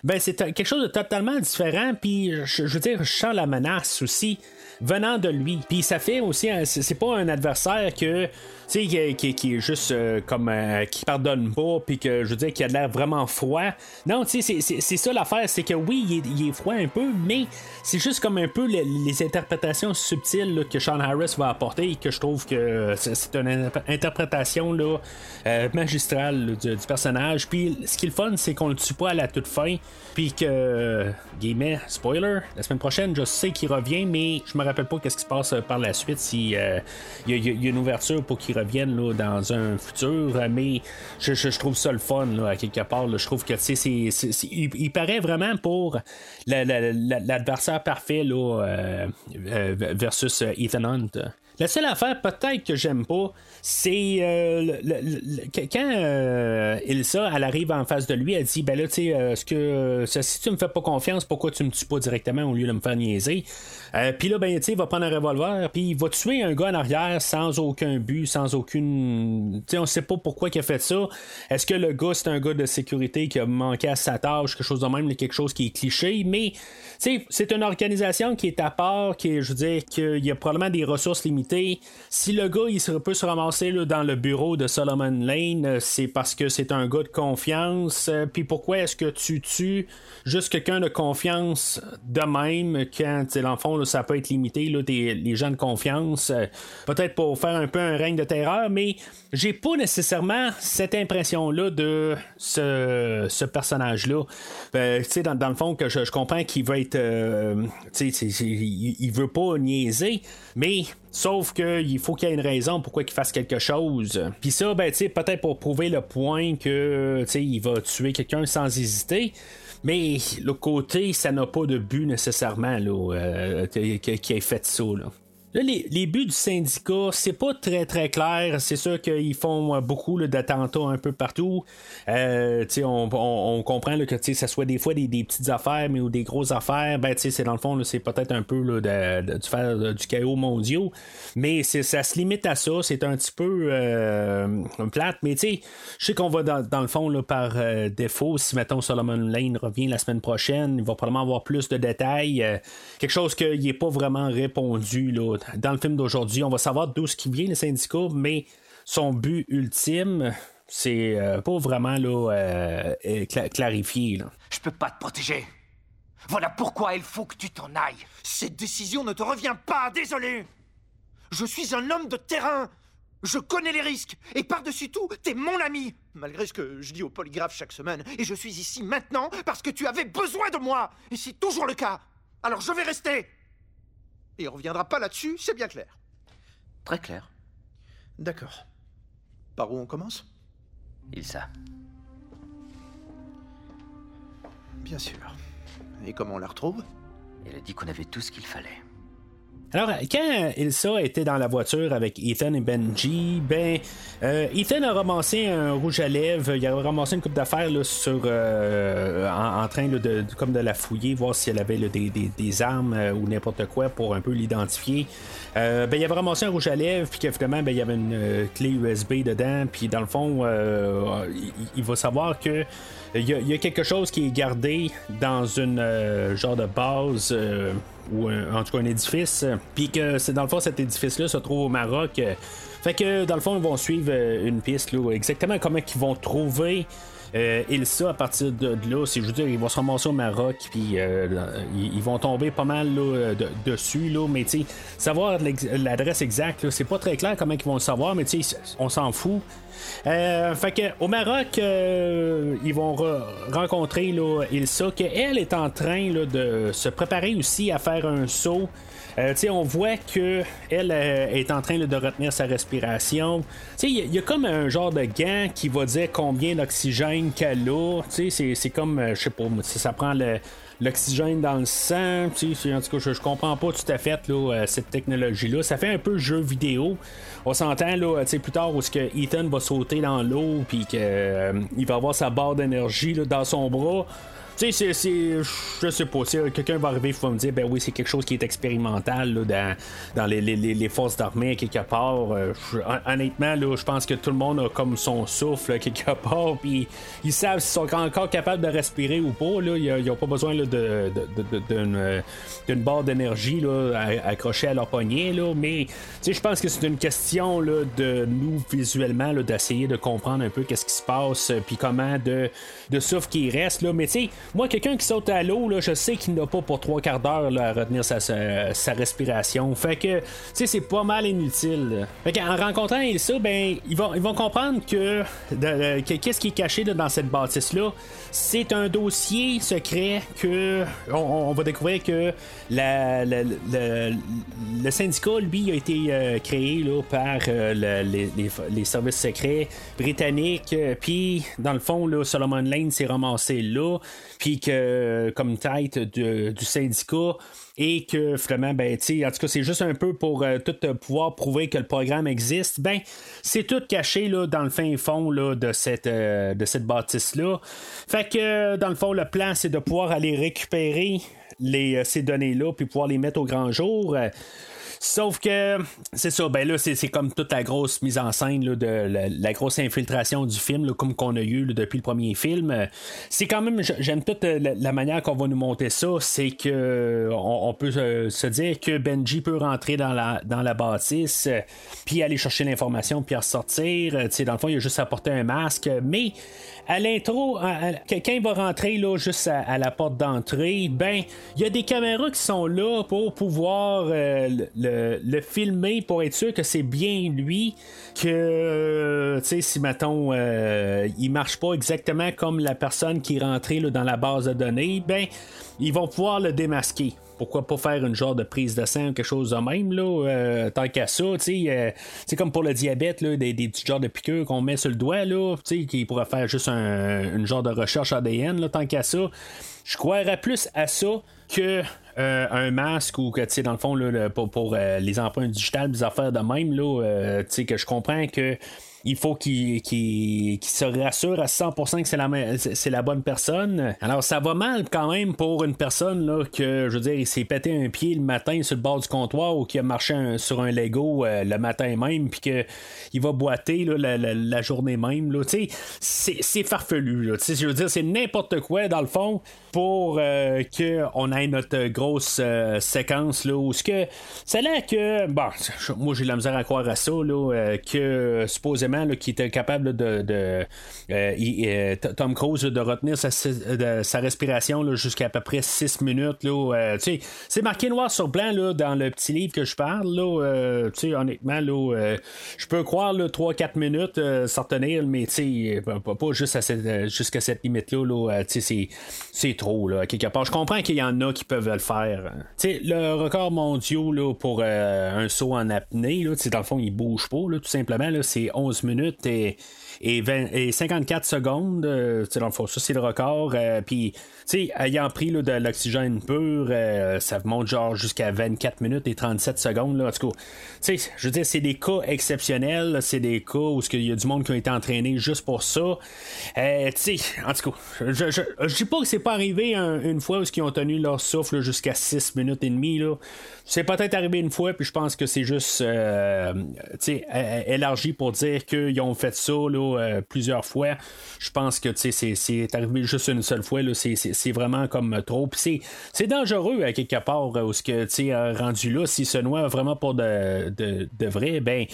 ben c'est quelque chose de totalement différent. Puis je, je veux dire, je sens la menace aussi venant de lui. Puis ça fait aussi, c'est pas un adversaire que tu sais, qui, est juste euh, comme euh, qui pardonne pas, puis que je veux dire, qui a l'air vraiment froid. Non, tu sais, c'est ça l'affaire, c'est que oui, il est, froid un peu, mais c'est juste comme un peu les, interprétations subtiles que Sean Harris va apporter et que je trouve que c'est une interprétation là, euh, magistrale du, personnage. Puis ce qui est le fun, c'est qu'on le tue pas à la toute fin, puis que, guillemets, spoiler, la semaine prochaine, je sais qu'il revient, mais je me rappelle pas qu'est-ce qui se passe par la suite, s'il y, a une ouverture pour qu'il reviennent là, dans un futur, mais je, trouve ça le fun là, à quelque part. Je trouve que c'est, il, paraît vraiment pour l'adversaire parfait là, euh, euh, versus Ethan Hunt. La seule affaire peut-être que j'aime pas, c'est euh, le- quand euh, Ilsa elle arrive en face de lui, elle dit ben là tu sais euh, que euh, si tu me fais pas confiance, pourquoi tu me tues pas directement au lieu de me faire niaiser? Euh, Puis là ben il va prendre un revolver, puis il va tuer un gars en arrière sans aucun but, sans aucune, sais on sait pas pourquoi il a fait ça. Est-ce que le gars c'est un gars de sécurité qui a manqué à sa tâche, quelque chose de même, quelque chose qui est cliché, mais c'est une organisation qui est à part, qui je veux dire qu'il y a probablement des ressources limitées. Si le gars il peut se ramasser là, dans le bureau de Solomon Lane, euh, c'est parce que c'est un gars de confiance. Euh, Puis pourquoi est-ce que tu tues juste quelqu'un de confiance de même quand, tu sais, dans le fond, ça peut être limité, là, des, les gens de confiance. euh, Peut-être pour faire un peu un règne de terreur, mais j'ai pas nécessairement cette impression-là de ce, ce personnage-là. Euh, tu sais, dans, dans le fond, que je, comprends qu'il veut être. euh, il, veut pas niaiser, mais sauf qu'il faut qu'il y ait une raison pourquoi il fasse quelque chose. Puis ça, ben, tu sais, peut-être pour prouver le point que, tu sais, il va tuer quelqu'un sans hésiter. Mais l'autre côté, ça n'a pas de but nécessairement là, euh, qui qui ait fait ça. Là. Là, les, les buts du syndicat, c'est pas très très clair. C'est sûr qu'ils font euh, beaucoup d'attentats un peu partout. Euh, on, on- on comprend là, que ça soit des fois des, des petites affaires, mais ou des grosses affaires. Ben, c'est dans le fond, c'est peut-être un peu là, de, de- faire euh, du chaos mondial. Mais ça se limite à ça. C'est un petit peu euh, plate. Mais je sais qu'on va dans, dans le fond là, par euh, défaut. Si mettons Solomon Lane revient la semaine prochaine, il va probablement avoir plus de détails. quelque chose qui n'est pas vraiment répondu là, dans le film d'aujourd'hui. On va savoir d'où ce qui vient le syndicat, mais son but ultime, c'est euh, pas vraiment là, euh, euh, cla- clarifié. Je peux pas te protéger. Voilà pourquoi il faut que tu t'en ailles. Cette décision ne te revient pas, désolé. Je suis un homme de terrain. Je connais les risques. Et par-dessus tout, t'es mon ami. Malgré ce que je dis au polygraphe chaque semaine. Et je suis ici maintenant parce que tu avais besoin de moi. Et c'est toujours le cas. Alors je vais rester. Et on reviendra pas là-dessus, c'est bien clair. Très clair. D'accord. Par où on commence? Ilsa. Bien sûr. Et comment on la retrouve? Elle a dit qu'on avait tout ce qu'il fallait. Alors, quand Ilsa était dans la voiture avec Ethan et Benji, ben, euh, Ethan a ramassé un rouge à lèvres, il a ramassé une coupe d'affaires sur, euh, en, train de, comme de la fouiller, voir si elle avait des, des- des armes euh, ou n'importe quoi pour un peu l'identifier. Euh, ben, il avait ramassé un rouge à lèvres, puis qu'évidemment, ben, il y avait une clé USB dedans, puis dans le fond, il va savoir que il y, a, quelque chose qui est gardé dans une euh, genre de base euh, ou en tout cas un édifice, puis que c'est dans le fond cet édifice-là se trouve au Maroc. fait que dans le fond, ils vont suivre euh, une piste là, exactement comment ils vont trouver. Euh, Ilsa à partir de, là, je veux dire, ils vont se ramasser au Maroc, puis euh, ils, vont tomber pas mal là, de- dessus, là, mais tu savoir l'adresse exacte, c'est pas très clair comment ils vont le savoir, mais tu on s'en fout. Euh, fait que au Maroc, euh, ils vont re- rencontrer là, Ilsa, qu'elle est en train là, de se préparer aussi à faire un saut. Euh, on voit que elle euh, est en train de retenir sa respiration. Il y, a- comme un genre de gant qui va dire combien d'oxygène qu'elle a. C'est comme, euh, je sais pas, ça, prend l'oxygène dans le sang. En tout cas, je, comprends pas tout à fait là, euh, cette technologie-là. Ça fait un peu jeu vidéo. On s'entend là, plus tard où ce que Ethan va sauter dans l'eau puis qu'il va avoir sa barre d'énergie dans son bras. Tu sais, c'est-. Je sais pas. Quelqu'un va arriver, il va me dire, ben oui, c'est quelque chose qui est expérimental là, dans, dans les, les- les- forces d'armée, quelque part. Euh, honnêtement, là, je pense que tout le monde a comme son souffle, quelque part, puis ils savent s'ils sont encore capables de respirer ou pas. Là. Ils n'ont pas besoin là, de, d'une, euh, d'une barre d'énergie là, accrochée à leur poignet, là. mais je pense que c'est une question là, de nous, visuellement, là, d'essayer de comprendre un peu qu'est-ce qui se passe, puis comment de, de souffle qui reste. Là. Mais tu sais, moi, quelqu'un qui saute à l'eau, je sais qu'il n'a pas pour trois quarts d'heure à retenir sa, sa, respiration. Fait que, tu sais, c'est pas mal inutile. Fait qu'en rencontrant ça, ben, ils vont, ils vont comprendre que, que qu'est-ce qui est caché là, dans cette bâtisse-là. C'est un dossier secret que on, on va découvrir que la, la- le syndicat, lui, a été euh, créé là, par euh, le- les, les- services secrets britanniques. Puis, dans le fond, là, Solomon Lane s'est ramassé là. Puis que comme tête du syndicat et que finalement, ben, en tout cas, c'est juste un peu pour euh, tout pouvoir prouver que le programme existe. Ben, c'est tout caché là, dans le fin fond là, de cette, euh, de cette bâtisse-là. Fait que, dans le fond, le plan, c'est de pouvoir aller récupérer les, ces données-là, puis pouvoir les mettre au grand jour. Sauf que, c'est ça, ben là, c'est, comme toute la grosse mise en scène de la, grosse infiltration du film, comme qu'on a eu depuis le premier film. C'est quand même, j'aime toute la, manière qu'on va nous monter ça, c'est que on, peut se dire que Benji peut rentrer dans la, dans la bâtisse, puis aller chercher l'information, puis ressortir. sais dans le fond, il a juste apporté un masque, mais à l'intro, quelqu'un va rentrer là, juste à, la porte d'entrée, ben, il y a des caméras qui sont là pour pouvoir euh, le, filmer, pour être sûr que c'est bien lui, que, euh, tu sais, si, mettons, euh, il marche pas exactement comme la personne qui est rentrée dans la base de données, ben, ils vont pouvoir le démasquer pourquoi pas faire une genre de prise de sang ou quelque chose de même, là, euh, tant qu'à ça, tu euh, comme pour le diabète, là, des, des, petits genres de piqûres qu'on met sur le doigt, là, qui pourrait faire juste un, une genre de recherche ADN, là, tant qu'à ça. Je croirais plus à ça que euh, un masque ou que, tu sais, dans le fond, là, pour, pour les empreintes digitales, des affaires de même, là, tu sais, que je comprends que il faut qu'il se rassure à 100% que c'est la, c'est la bonne personne. Alors, ça va mal quand même pour une personne là, que, je veux dire, il s'est pété un pied le matin sur le bord du comptoir ou qui a marché sur un Lego euh, le matin même, puis qu'il va boiter la, journée même. Là. C'est, farfelu. Je veux dire, c'est n'importe quoi, dans le fond, pour euh, qu'on ait notre grosse euh, séquence là, ce que c'est là que bon moi j'ai la misère à croire à ça là, que supposément qui était capable de, euh, Tom Cruise de retenir sa, respiration jusqu'à à peu près 6 minutes. Euh, c'est marqué noir sur blanc dans le petit livre que je parle. Euh, honnêtement, je peux croire 3-4 minutes s'en tenir, mais pas, juste jusqu'à cette limite-là. c'est trop. Je comprends qu'il y en a qui peuvent le faire. le record mondial pour un saut en apnée, là, dans le fond, il bouge pas, tout simplement. C'est 11 minutes et, et, 54 secondes. Euh, dans le fond, ça, c'est le record. Euh, puis, ayant pris de l'oxygène pur, euh, ça monte genre jusqu'à 24 minutes et 37 secondes. Là, en tout cas, je veux dire, c'est des cas exceptionnels. C'est des cas où il y a du monde qui a été entraîné juste pour ça. en tout cas, je, je, dis pas que c'est pas arrivé une fois où ils ont tenu leur souffle jusqu'à 6 minutes et demie. Là. C'est peut-être arrivé une fois, puis je pense que c'est juste élargi pour dire qu'ils ont fait ça là, euh, plusieurs fois. Je pense que c'est arrivé juste une seule fois. C'est vraiment comme trop. C'est dangereux à quelque part, où ce que rendu là, si se noie vraiment pour de, de, de vrai, ben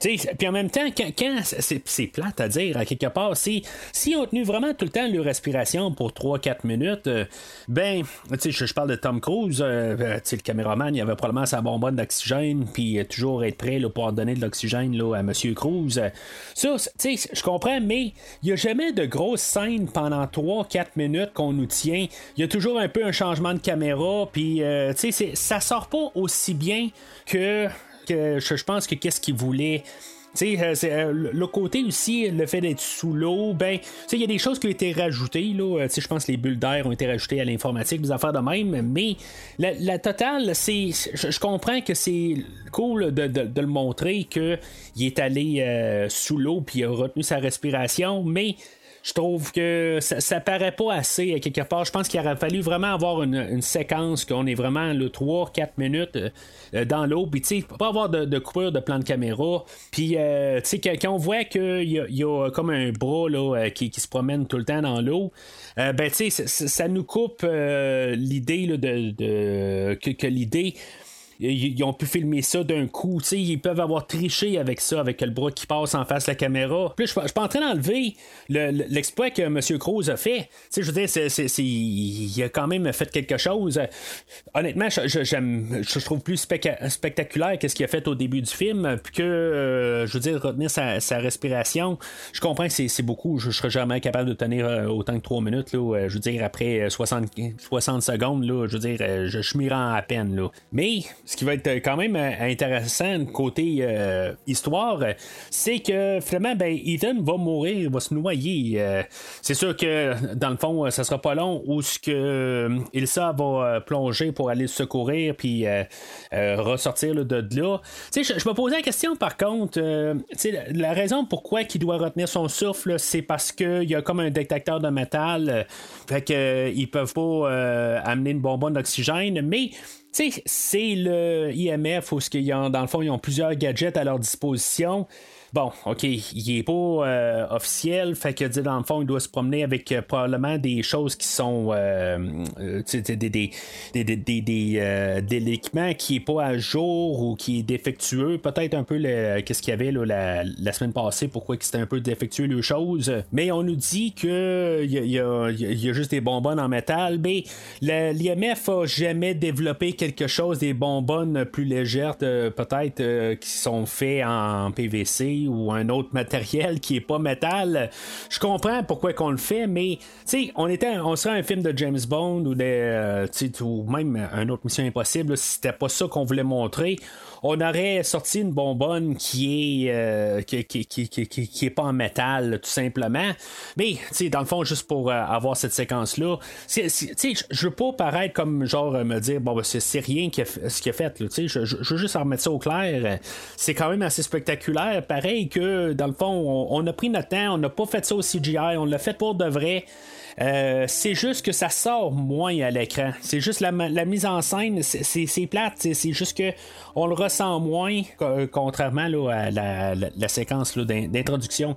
puis en même temps, quand, c'est plate à dire, à quelque part, si, si on tenu vraiment tout le temps leur respiration pour 3-4 minutes, euh, ben, sais, je, parle de Tom Cruise, euh, euh, sais le caméraman, il avait probablement sa bonbonne d'oxygène, puis toujours être prêt là, pour donner de l'oxygène à M. Cruise. Ça, je comprends, mais il n'y a jamais de grosses scènes pendant 3-4 minutes qu'on nous tient. Il y a toujours un peu un changement de caméra, puis, tu sais, ça sort pas aussi bien que je, pense que qu'est-ce qu'il voulait. Euh, euh, le côté aussi, le fait d'être sous l'eau, ben, il y a des choses qui ont été rajoutées. Euh, je pense que les bulles d'air ont été rajoutées à l'informatique, des affaires de même, mais la, totale, c'est, je, comprends que c'est cool de, le montrer qu'il est allé sous l'eau puis il a retenu sa respiration, mais je trouve que ça, ça paraît pas assez quelque part. Je pense qu'il aurait fallu vraiment avoir une, séquence qu'on est vraiment le 3-4 minutes euh, dans l'eau, puis tu sais, pas avoir de, coupure de plan de caméra. Puis euh, tu sais, quand on voit qu'il y, a comme un bras là, euh, qui, se promène tout le temps dans l'eau, ben tu sais, ça, nous coupe l'idée de, que l'idée ils, ont pu filmer ça d'un coup. Ils peuvent avoir triché avec ça, avec le bras qui passe en face de la caméra. Puis je, suis pas en train d'enlever l'exploit que M. Cruz a fait. je veux dire, il a quand même fait quelque chose. Honnêtement, je, je trouve plus spectaculaire que ce qu'il a fait au début du film, que, euh, je veux dire, retenir sa, respiration. Je comprends que c'est, beaucoup. Je, ne serais jamais capable de tenir euh, autant que 3 minutes. Là, euh, je veux dire, après 60, 60 secondes, là, je veux dire, je, je m'y rends à peine. Là. Mais ce qui va être quand même intéressant côté histoire, c'est que finalement, ben, Ethan va mourir, va se noyer. c'est sûr que dans le fond, ça sera pas long où ce que Ilsa va plonger pour aller se secourir puis ressortir de là. Je, je me posais la question par contre, la raison pourquoi il doit retenir son souffle, c'est parce qu'il y a comme un détecteur de métal, fait qu'ils peuvent pas amener une bonbonne d'oxygène, mais c'est le IMF où, dans le fond, ils ont plusieurs gadgets à leur disposition. Bon, OK, il est pas euh, officiel, fait que dans le fond, il doit se promener avec euh, probablement des choses qui sont euh, des, des, des, l'équipement qui est pas à jour ou qui est défectueux. Peut-être un peu qu'est-ce qu'il y avait la, la, semaine passée, pourquoi c'était un peu défectueux les choses. Mais on nous dit que il y, a, y, a, juste des bonbonnes en métal. Mais l'IMF a jamais développé quelque chose, des bonbonnes plus légères, peut-être qui sont faits en PVC ou un autre matériel qui est pas métal, je comprends pourquoi qu'on le fait, mais on était, on serait un film de James Bond ou, euh, ou même un autre Mission Impossible, si c'était pas ça qu'on voulait montrer. On aurait sorti une bonbonne qui est euh, qui, qui, est pas en métal tout simplement. Mais dans le fond juste pour euh, avoir cette séquence là je veux pas paraître comme genre me dire bon ben, c'est rien qui ce qu'il a fait je, veux juste remettre ça au clair. C'est quand même assez spectaculaire. Pareil que dans le fond on, a pris notre temps on n'a pas fait ça au CGI on l'a fait pour de vrai euh, c'est juste que ça sort moins à l'écran. C'est juste la, mise en scène, c'est plate. C'est juste que on le ressent moins, contrairement à la, séquence d'introduction.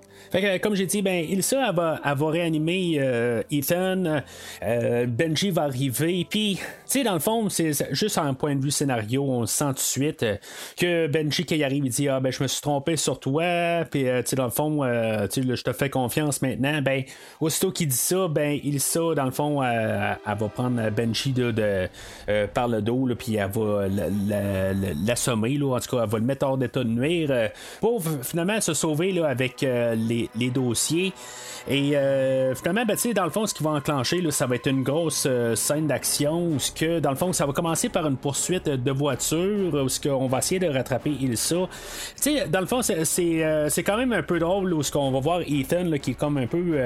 comme j'ai dit, ben, Ilsa, va, va réanimer euh, Ethan. Euh, Benji va arriver. Puis, tu sais, dans le fond, c'est juste un point de vue scénario, on sent tout de suite que Benji, qui arrive, il dit Ah, ben, je me suis trompé sur toi. Puis, tu sais, dans le fond, je te fais confiance maintenant. Ben, aussitôt qu'il dit ça, ben, Ilsa, dans le fond, elle, va prendre Benji euh, par le dos, puis elle va l'assommer. en tout cas, elle va le mettre hors d'état de nuire euh, pour finalement se sauver là, avec euh, les, dossiers. Et finalement, ben, dans le fond, ce qui va enclencher, là, ça va être une grosse scène d'action ce que, dans le fond, ça va commencer par une poursuite de voiture où ce qu'on va essayer de rattraper Ilsa. sais, dans le fond, c'est quand même un peu drôle où ce qu'on va voir Ethan qui est comme un peu.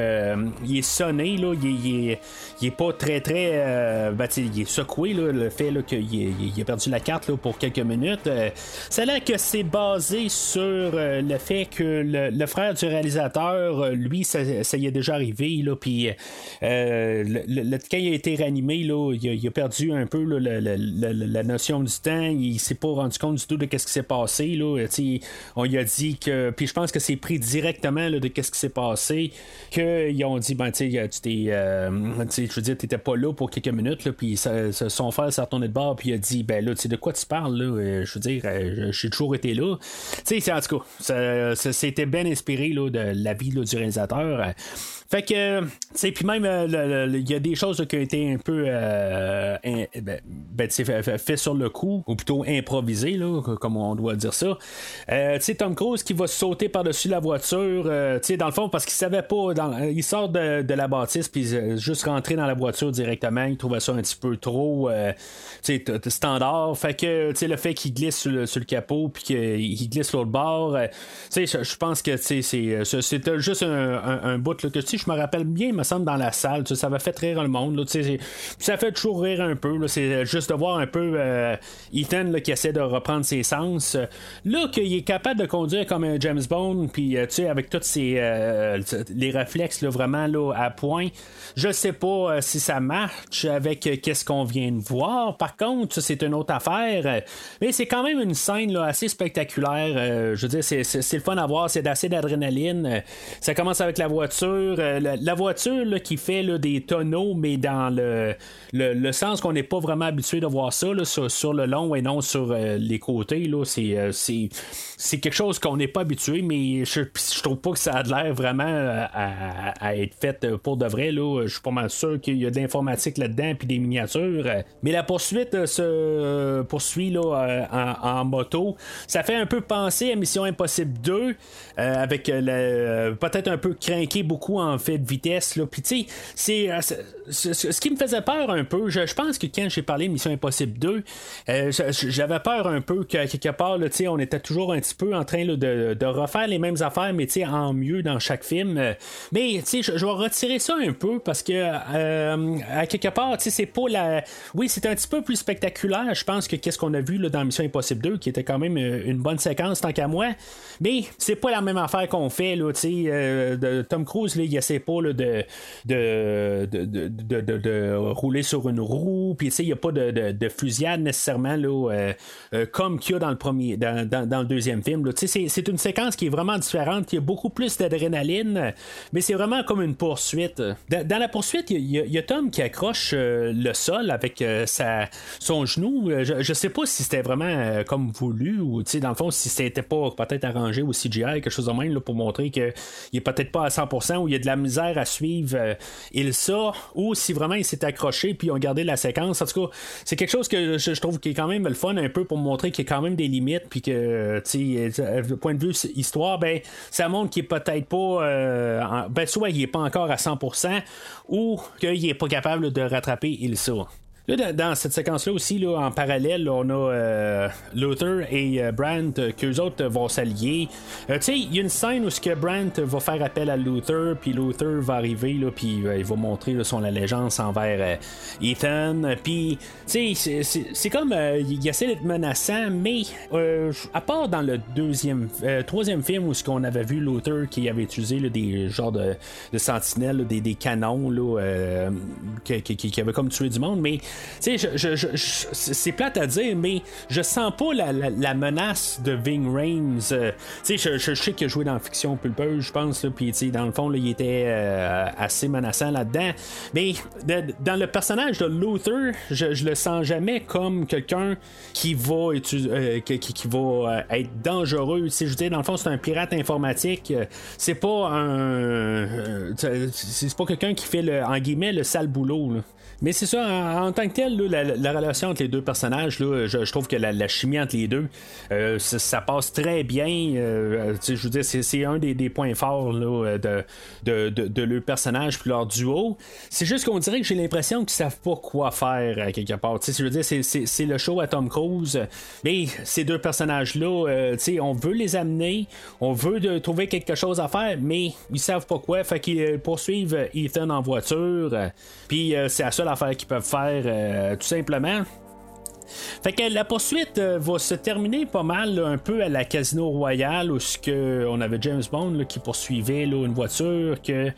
il est sonné, là, il, est, pas très très. Euh, ben, il est secoué, le fait qu'il a perdu la carte pour quelques minutes. Euh, c'est là que c'est basé sur euh, le fait que le, frère du réalisateur, lui, ça, y est déjà arrivé, puis le, quand il a été réanimé, il, a, perdu un peu la, notion du temps. Il s'est pas rendu compte du tout de ce qui s'est passé. On lui a dit que. Puis je pense que c'est pris directement de ce qui s'est passé. Qu'ils ont dit, ben, tu t'es euh, je veux pas là pour quelques minutes, puis son frère s'est retourné de bord, puis il a dit, ben là, tu sais, de quoi tu parles, là? Je veux dire, euh, j'ai toujours été là. Tu sais, en tout cas, c'était bien inspiré là, de la vie du réalisateur. Fait que, tu puis même, euh, il y a des choses qui ont été un peu euh, ben, ben fait, sur le coup, ou plutôt improvisé, là, comme on doit dire ça. Euh, tu sais, Tom Cruise qui va sauter par-dessus la voiture, tu sais, dans le fond, parce qu'il savait pas, il sort de, la bâtisse, puis juste rentrer dans la voiture directement, il trouvait ça un petit peu trop, sais, standard. Fait que, tu sais, le fait qu'il glisse sur le, capot, puis qu'il glisse sur le bord, tu sais, je pense que, tu sais, c'était juste un, un, bout, là, que tu je me rappelle bien, il me semble, dans la salle, ça va fait rire le monde. ça fait toujours rire un peu. C'est juste de voir un peu euh, Ethan qui essaie de reprendre ses sens. Là, qu'il est capable de conduire comme un James Bond, puis euh, avec tous ses euh, les réflexes vraiment là, à point. Je sais pas si ça marche avec qu'est-ce qu'on vient de voir. Par contre, c'est une autre affaire. Mais c'est quand même une scène assez spectaculaire. je veux dire, c'est le fun à voir, c'est d'assez d'adrénaline. Ça commence avec la voiture la, voiture qui fait des tonneaux, mais dans le, le, sens qu'on n'est pas vraiment habitué de voir ça sur, le long et non sur euh, les côtés. Euh, c'est, quelque chose qu'on n'est pas habitué, mais je, je trouve pas que ça a l'air vraiment euh, à, être fait pour de vrai. Là. Je suis pas mal sûr qu'il y a de l'informatique là-dedans puis des miniatures. Mais la poursuite se poursuit là, en, moto. Ça fait un peu penser à Mission Impossible 2, avec peut-être un peu craqué beaucoup en fait de vitesse. Là. Puis tu sais, c'est, ce qui me faisait peur un peu, je, pense que quand j'ai parlé de Mission Impossible 2, j'avais peur un peu que quelque part, là, on était toujours un petit peu en train de, de, refaire les mêmes affaires, mais en mieux dans chaque film. Mais je, je vais retirer ça un peu parce que à quelque part, c'est pas la. Oui, c'est un petit peu plus spectaculaire, je pense, que qu'est-ce qu'on a vu là, dans Mission Impossible 2, qui était quand même une bonne séquence tant qu'à moi. Mais c'est pas la même affaire qu'on fait, là, euh, de Tom Cruise, là, il essaie pas de, de, de, rouler sur une roue, puis il n'y a pas de, fusillade nécessairement là, euh, euh, comme qu'il y a dans le premier, dans, dans, le deuxième film. C'est une séquence qui est vraiment différente, qui a beaucoup plus d'adrénaline, mais c'est vraiment comme une poursuite. Dans, la poursuite, il y, a Tom qui accroche le sol avec sa, son genou. Je, je sais pas si c'était vraiment comme voulu ou dans le fond, si c'était pas peut-être arrangé au CGI, quelque chose de même, là, pour montrer qu'il est peut-être pas à 100%, ou il y a de la misère à suivre euh, Ilsa, ou si vraiment il s'est accroché puis ils ont gardé la séquence. En tout cas, c'est quelque chose que je, trouve qui est quand même le fun un peu pour montrer qu'il y a quand même des limites, puis que, tu sais, euh, point de vue histoire, ben, ça montre qu'il est peut-être pas, euh, ben, soit il est pas encore à 100%, ou qu'il est pas capable de rattraper Ilsa. Là, dans cette séquence-là aussi, là, en parallèle, on a euh, Luther et euh, Brandt, euh, qu'eux autres vont s'allier. tu sais, il y a une scène où ce que Brandt va faire appel à Luther, puis Luther va arriver, là, puis il va montrer son allégeance envers Ethan. Puis, tu sais, c'est comme, il essaie d'être menaçant, mais à part dans le deuxième, troisième film où ce qu'on avait vu Luther qui avait utilisé des genres de, de sentinelles, des, des, canons, là, qui, qui, qui avait comme tué du monde, mais c'est plate à dire, mais je sens pas la, menace de Ving Rhames. Euh, tu je, sais qu'il a joué dans Fiction Pulpeuse, je pense, puis dans le fond, il était euh, assez menaçant là-dedans. Mais dans le personnage de Luther, je, le sens jamais comme quelqu'un qui va euh, va être dangereux. je veux dire, dans le fond, c'est un pirate informatique. C'est pas un. c'est pas quelqu'un qui fait le, en guillemets le sale boulot. Là. Mais c'est ça, en, tant que tel, la, relation entre les deux personnages, je, trouve que la, chimie entre les deux, euh, ça, passe très bien. Euh, je veux dire, c'est, un des, points forts de, de, leur personnage puis leur duo. C'est juste qu'on dirait que j'ai l'impression qu'ils savent pas quoi faire quelque part. je veux dire, c'est, le show à Tom Cruise. Mais ces deux personnages-là, euh, on veut les amener, on veut trouver quelque chose à faire, mais ils savent pas quoi. Fait qu'ils poursuivent Ethan en voiture. Puis c'est à ça l'affaire qu'ils peuvent faire euh, tout simplement. Fait que la poursuite euh, va se terminer pas mal un peu à la Casino Royale où ce que on avait James Bond qui poursuivait une voiture que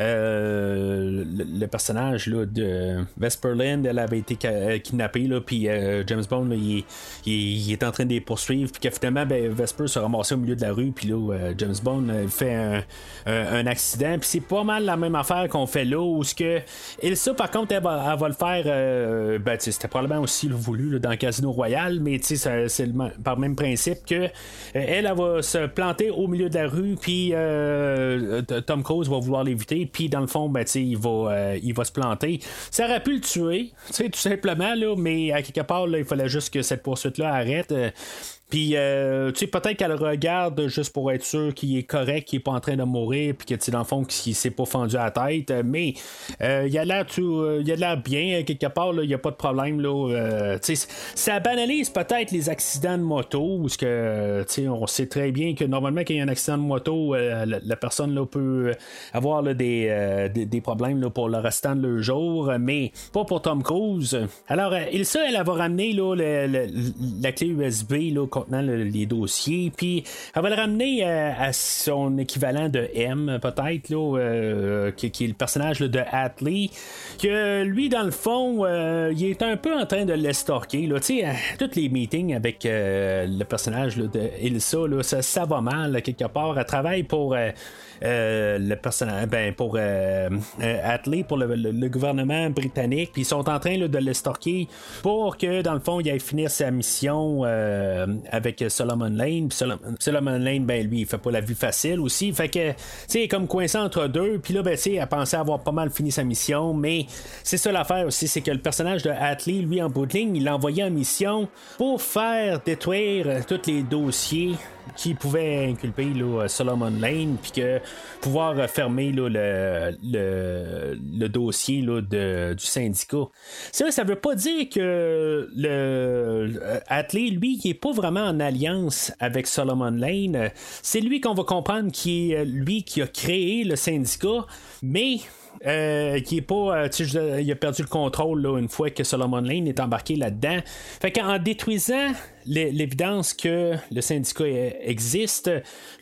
euh, le, personnage de Vesperland elle avait été kidnappée puis James Bond il, est en train de les poursuivre puis que finalement ben, Vesper se ramassait au milieu de la rue puis là James Bond fait un, accident puis c'est pas mal la même affaire qu'on fait là où ce que Elsa par contre elle va, le faire ben, c'était probablement aussi voulu dans Casino Royal, mais c'est par même principe que euh, elle, va se planter au milieu de la rue, puis euh, Tom Cruise va vouloir l'éviter, puis dans le fond, ben, il, va, euh, il va se planter. Ça aurait pu le tuer, tout simplement, mais à quelque part, il fallait juste que cette poursuite-là arrête. Puis, euh, tu sais, peut-être qu'elle regarde juste pour être sûr qu'il est correct, qu'il est pas en train de mourir, puis que, tu dans le fond, qu'il s'est pas fendu à la tête. Mais euh, il a l'air euh, il a l'air bien, quelque part, il n'y a pas de problème. Là, sais, ça banalise peut-être les accidents de moto, parce que, tu sais, on sait très bien que normalement, quand il y a un accident de moto, la, personne là, peut avoir des, des, problèmes là, pour le restant de leur jour, mais pas pour Tom Cruise. Alors, il ça, elle, va ramener là, la clé USB là, les dossiers. Puis elle va le ramener euh, à, son équivalent de M, peut-être, là, euh, qui, est le personnage de Atlee. Que lui, dans le fond, euh, il est un peu en train de l'estorquer. Là, tous les meetings avec le personnage de Ilsa, là, ça, ça, va mal quelque part. Elle travaille pour euh, le personnage, ben, pour euh, euh pour le, gouvernement britannique. Puis ils sont en train de le stalker pour que, dans le fond, il aille finir sa mission euh, avec Solomon Lane. Puis Solomon, Lane, ben lui, il fait pas la vie facile aussi. Fait que, tu sais, comme coincé entre deux. Puis là, ben, tu elle pensait avoir pas mal fini sa mission. Mais c'est ça l'affaire aussi, c'est que le personnage de Atlee, lui, en bout de ligne, il l'a envoyé en mission pour faire détruire tous les dossiers qui pouvait inculper Solomon Lane, puis que pouvoir fermer le, dossier là, de, du syndicat. Ça, ça veut pas dire que le Atlee, lui, il est pas vraiment en alliance avec Solomon Lane. C'est lui qu'on va comprendre qui est lui qui a créé le syndicat, mais euh, qui est pas. Euh, il a perdu le contrôle une fois que Solomon Lane est embarqué là-dedans. Fait détruisant l'évidence que le syndicat existe,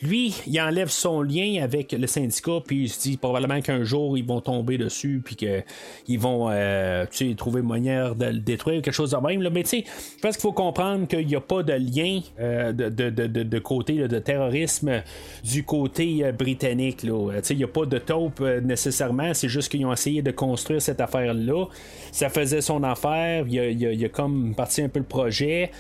lui, il enlève son lien avec le syndicat, puis il se dit probablement qu'un jour ils vont tomber dessus, puis qu'ils vont euh, trouver manière de le détruire, quelque chose de même. Là. Mais tu sais, je pense qu'il faut comprendre qu'il n'y a pas de lien euh, de, de, de, de, côté de terrorisme du côté euh, britannique. Là. Il n'y a pas de taupe euh, nécessairement, c'est juste qu'ils ont essayé de construire cette affaire-là. Ça faisait son affaire, il y a, il y a comme parti un peu le projet.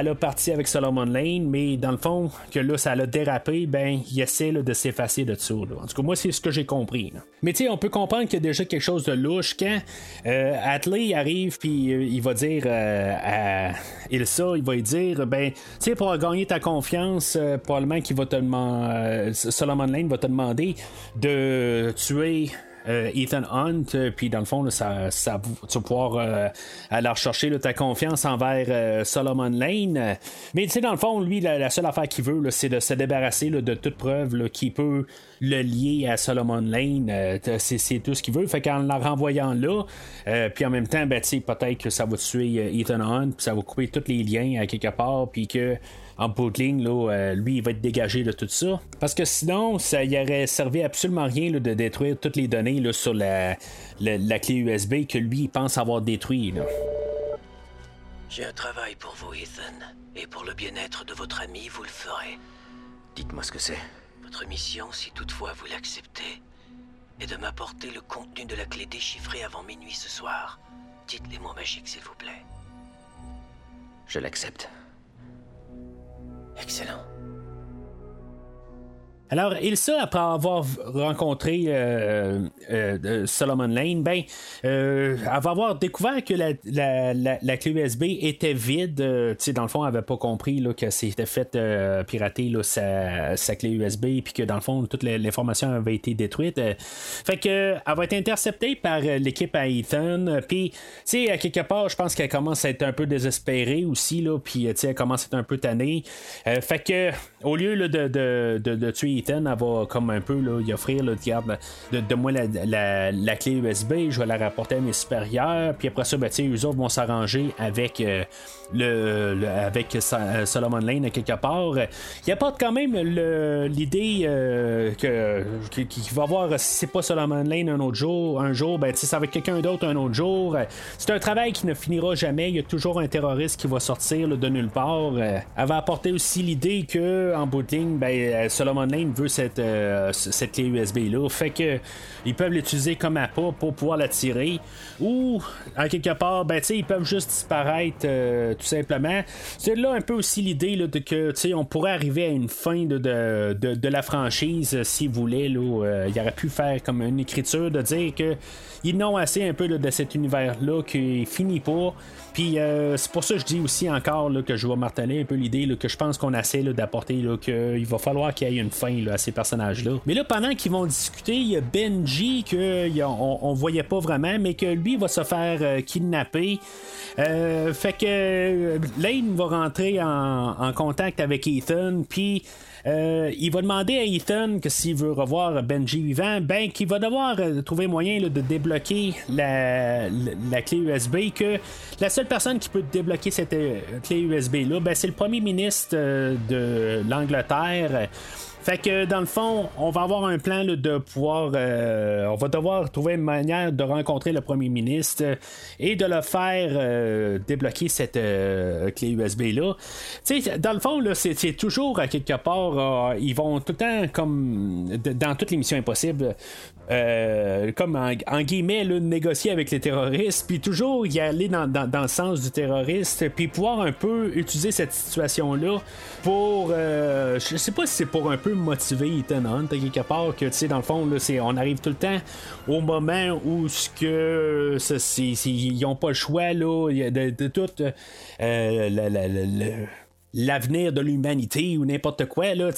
Elle a parti avec Solomon Lane, mais dans le fond, que là, ça l'a dérapé, ben, il essaie de s'effacer de ça. En tout cas, moi, c'est ce que j'ai compris. Mais tu sais, on peut comprendre qu'il y a déjà quelque chose de louche quand euh, arrive, puis euh, il va dire euh, à Ilsa, il va lui dire, ben, tu sais, pour gagner ta confiance, euh, probablement qu'il va te demander, Solomon Lane va te demander de tuer Ethan Hunt, euh, puis dans le fond, ça, tu vas pouvoir euh, aller rechercher ta confiance envers Solomon Lane. Mais tu sais, dans le fond, lui, la, seule affaire qu'il veut, c'est de se débarrasser de toute preuve qui peut le lier à Solomon Lane. c'est, tout ce qu'il veut. Fait qu'en la renvoyant là, puis en même temps, ben, peut-être que ça va tuer Ethan Hunt, puis ça va couper tous les liens à quelque part, puis que en bout là, euh, lui, il va être dégagé de tout ça. Parce que sinon, ça y aurait servi absolument rien de détruire toutes les données là, sur la, la, clé USB que lui, il pense avoir détruit. J'ai un travail pour vous, Ethan. Et pour le bien-être de votre ami, vous le ferez. Dites-moi ce que c'est. Votre mission, si toutefois vous l'acceptez, est de m'apporter le contenu de la clé déchiffrée avant minuit ce soir. Dites les mots magiques, s'il vous plaît. Je l'accepte. Excellent. Alors, Ilsa, après avoir rencontré euh, euh, Solomon Lane, ben, euh, va avoir découvert que la, clé USB était vide. sais, dans le fond, elle n'avait pas compris là, que c'était fait pirater là, sa, clé USB, puis que dans le fond, toute l'information avait été détruite. fait que, elle va être interceptée par l'équipe à Ethan. Puis, tu sais, à quelque part, je pense qu'elle commence à être un peu désespérée aussi, là, puis elle commence à être un peu tannée. fait que, au lieu là, de tuer elle va comme un peu là, y offrir, là, de, de moi la, la, clé USB, je vais la rapporter à mes supérieurs, puis après ça, ben, eux autres vont s'arranger avec. Euh, le, avec euh, Solomon Lane à quelque part. Il apporte quand même l'idée euh, qu'il va voir si c'est pas Solomon Lane un autre jour, un jour, ben ça va être quelqu'un d'autre un autre jour. C'est un travail qui ne finira jamais. Il y a toujours un terroriste qui va sortir de nulle part. Elle va apporter aussi l'idée que en ligne, ben, Solomon Lane veut cette, euh, cette clé USB là. Fait que ils peuvent l'utiliser comme appât pour pouvoir la tirer. Ou en quelque part, ben ils peuvent juste disparaître tout simplement. C'est là un peu aussi l'idée de que on pourrait arriver à une fin de, de, de, la franchise s'il voulait. Là, euh, il aurait pu faire comme une écriture de dire que ils n'ont assez un peu de cet univers-là qui finit pas. Puis euh, c'est pour ça que je dis aussi encore là, que je vais marteler un peu l'idée que je pense qu'on essaie d'apporter qu'il va falloir qu'il y ait une fin à ces personnages-là. Mais là, pendant qu'ils vont discuter, il y a Benji qu'on on voyait pas vraiment, mais que lui va se faire kidnapper. fait que Lane va rentrer en, en contact avec Ethan, puis euh, il va demander à Ethan que s'il veut revoir Benji vivant, ben qu'il va devoir euh, trouver moyen de débloquer la, clé USB. Que la seule personne qui peut débloquer cette euh, clé USB là, ben, c'est le premier ministre de l'Angleterre. Fait que dans le fond, on va avoir un plan de pouvoir. Euh, on va devoir trouver une manière de rencontrer le premier ministre et de le faire euh, débloquer cette clé USB-là. Dans le fond, c'est, toujours à quelque part, ils vont tout le temps, comme dans toutes les missions impossibles, euh, comme en, guillemets, négocier avec les terroristes, puis toujours y aller dans, le sens du terroriste, puis pouvoir un peu utiliser cette situation-là pour, euh, je sais pas si c'est pour un peu motiver Ethan Hunt, quelque part, que tu sais, dans le fond, là, on arrive tout le temps au moment où ce que ils n'ont pas le choix là, de, de tout euh, l'avenir de l'humanité ou n'importe quoi, là,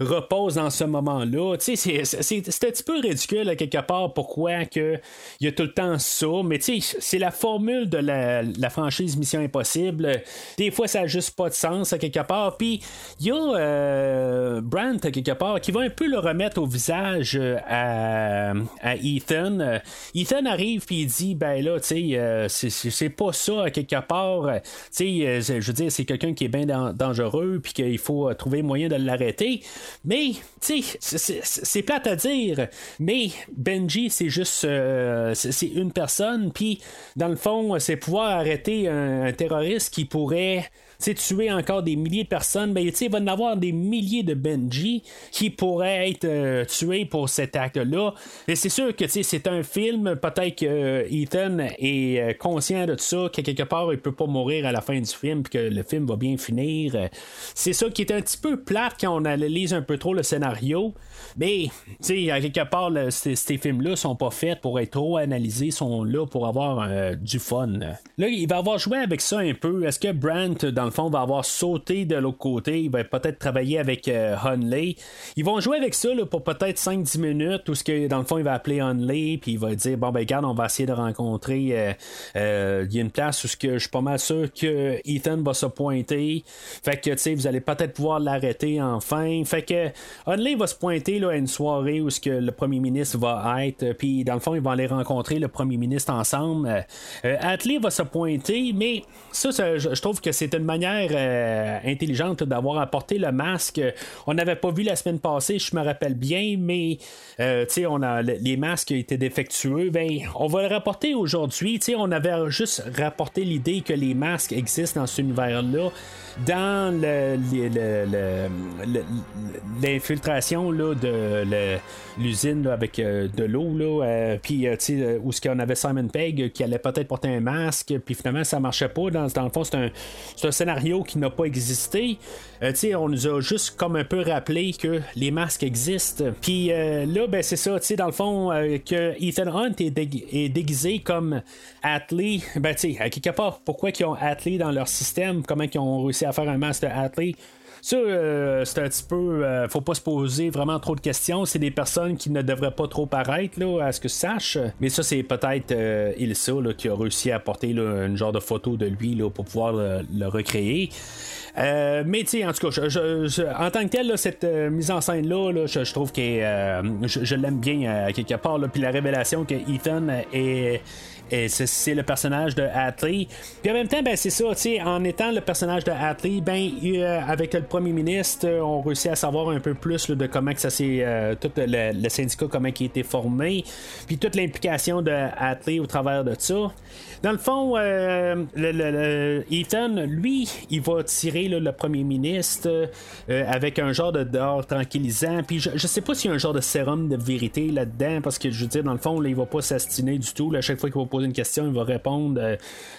repose dans ce moment-là. Tu sais, c'est un petit peu ridicule, à quelque part, pourquoi il y a tout le temps ça, mais c'est la formule de la, franchise Mission Impossible. Des fois, ça n'a juste pas de sens, à quelque part. Puis, il y a euh, à quelque part, qui va un peu le remettre au visage euh, à, à Ethan. Ethan arrive, puis il dit, ben là, tu sais, euh, c'est pas ça, à quelque part. Tu sais, je veux dire, c'est quelqu'un qui est bien dans dangereux, puis qu'il faut euh, trouver moyen de l'arrêter. Mais, tu sais, c'est plate à dire, mais Benji, c'est juste, euh, c'est une personne, puis dans le fond, c'est pouvoir arrêter un terroriste qui pourrait tuer encore des milliers de personnes, ben, il va y avoir des milliers de Benji qui pourraient être euh, tués pour cet acte-là. Et c'est sûr que c'est un film, peut-être que euh, Ethan est euh, conscient de ça, que quelque part il peut pas mourir à la fin du film, que le film va bien finir. C'est ça qui est un petit peu plate quand on analyse un peu trop le scénario. Mais, tu sais, à quelque part, ces, films-là sont pas faits pour être trop analysés, sont là pour avoir du fun. Là, il va avoir joué avec ça un peu. Est-ce que Brandt, dans le fond, va avoir sauté de l'autre côté? Il va peut-être travailler avec euh, Hunley. Ils vont jouer avec ça pour peut-être 5-10 minutes, où ce que, dans le fond, il va appeler Hunley, puis il va dire Bon, ben, regarde, on va essayer de rencontrer. Euh, euh, il y a une place où ce que je suis pas mal sûr que Ethan va se pointer. Fait que, tu sais, vous allez peut-être pouvoir l'arrêter enfin. Fait que Hunley va se pointer là, à une soirée où ce que le premier ministre va être, puis dans le fond, ils vont aller rencontrer le premier ministre ensemble. Atlee va se pointer, mais ça, je trouve que c'est une manière euh, intelligente d'avoir apporté le masque. On n'avait pas vu la semaine passée, je me rappelle bien, mais euh, on a les masques étaient défectueux. Ben, on va le rapporter aujourd'hui. On avait juste rapporté l'idée que les masques existent dans cet univers-là dans l'infiltration de l'usine avec euh, de l'eau, euh, puis euh, où ce qu'on avait Simon Pegg qui allait peut-être porter un masque, puis finalement ça marchait pas. Dans, dans le fond, c'est un, un, scénario qui n'a pas existé. on nous a juste comme un peu rappelé que les masques existent. Puis là, ben, c'est ça, dans le fond, que Ethan Hunt est, déguisé comme Atlee. Ben, à quelque part, pourquoi ils ont Atlee dans leur système, comment ils ont réussi à faire un master athlete. Ça, euh, c'est un petit peu. Euh, faut pas se poser vraiment trop de questions. C'est des personnes qui ne devraient pas trop paraître, là, à ce que je sache. Mais ça, c'est peut-être euh, Ilsa qui a réussi à apporter une genre de photo de lui là, pour pouvoir le, recréer. mais tu en tout cas, en tant que tel, cette mise en scène-là, je, trouve que je, l'aime bien quelque part. Puis la révélation que Ethan est et c'est le personnage de Atlee. Puis en même temps, ben, c'est ça, en étant le personnage de Atlee, ben, euh, avec le premier ministre, on réussit à savoir un peu plus de comment que ça s'est. Euh, tout le, syndicat, comment il a été formé, puis toute l'implication de Atlee au travers de ça. Dans le fond, euh, le, Ethan, lui, il va tirer le premier ministre avec un genre de dehors tranquillisant. Puis je, sais pas s'il y a un genre de sérum de vérité là-dedans, parce que je veux dire, dans le fond, là, il va pas s'astiner du tout. à chaque fois qu'il va une question, il va répondre euh,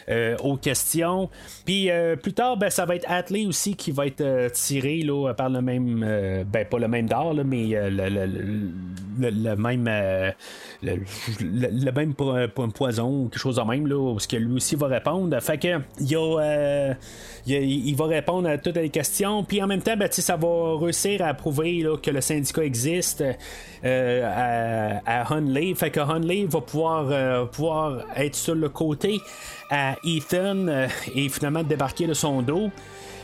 euh, aux questions. Puis euh, plus tard, ben, ça va être Atlee aussi qui va être tiré là, par le même, ben pas le même d'or, mais le, même le, même poison quelque chose de même, là, parce que lui aussi va répondre. Fait que il, a, il, va répondre à toutes les questions, puis en même temps, ben, ça va réussir à prouver que le syndicat existe à, à Hunley. Fait que Hunley va pouvoir, pouvoir être sur le côté à Ethan euh, et finalement débarquer de son dos.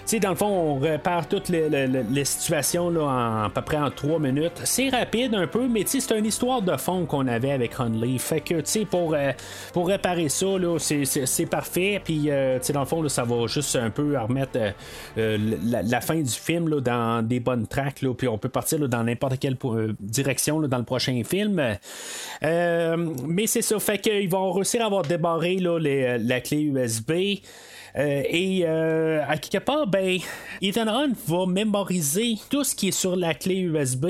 Sais, dans le fond, on répare toutes les, les- les situations là, en, à peu près en 3 minutes. C'est rapide un peu, mais c'est une histoire de fond qu'on avait avec Hunley. Fait que, tu sais, pour, euh, pour réparer ça, c'est, parfait. Puis, euh, tu sais, dans le fond, là, ça va juste un peu remettre euh, euh, la, la fin du film là, dans des bonnes tracks. Là, puis on peut partir là, dans n'importe quelle euh, direction dans le prochain film. Mais c'est ça, fait qu'ils vont réussir à avoir débarré les- la clé USB. Euh, et euh, à quelque part, ben, Ethan Hunt va mémoriser tout ce qui est sur la clé USB.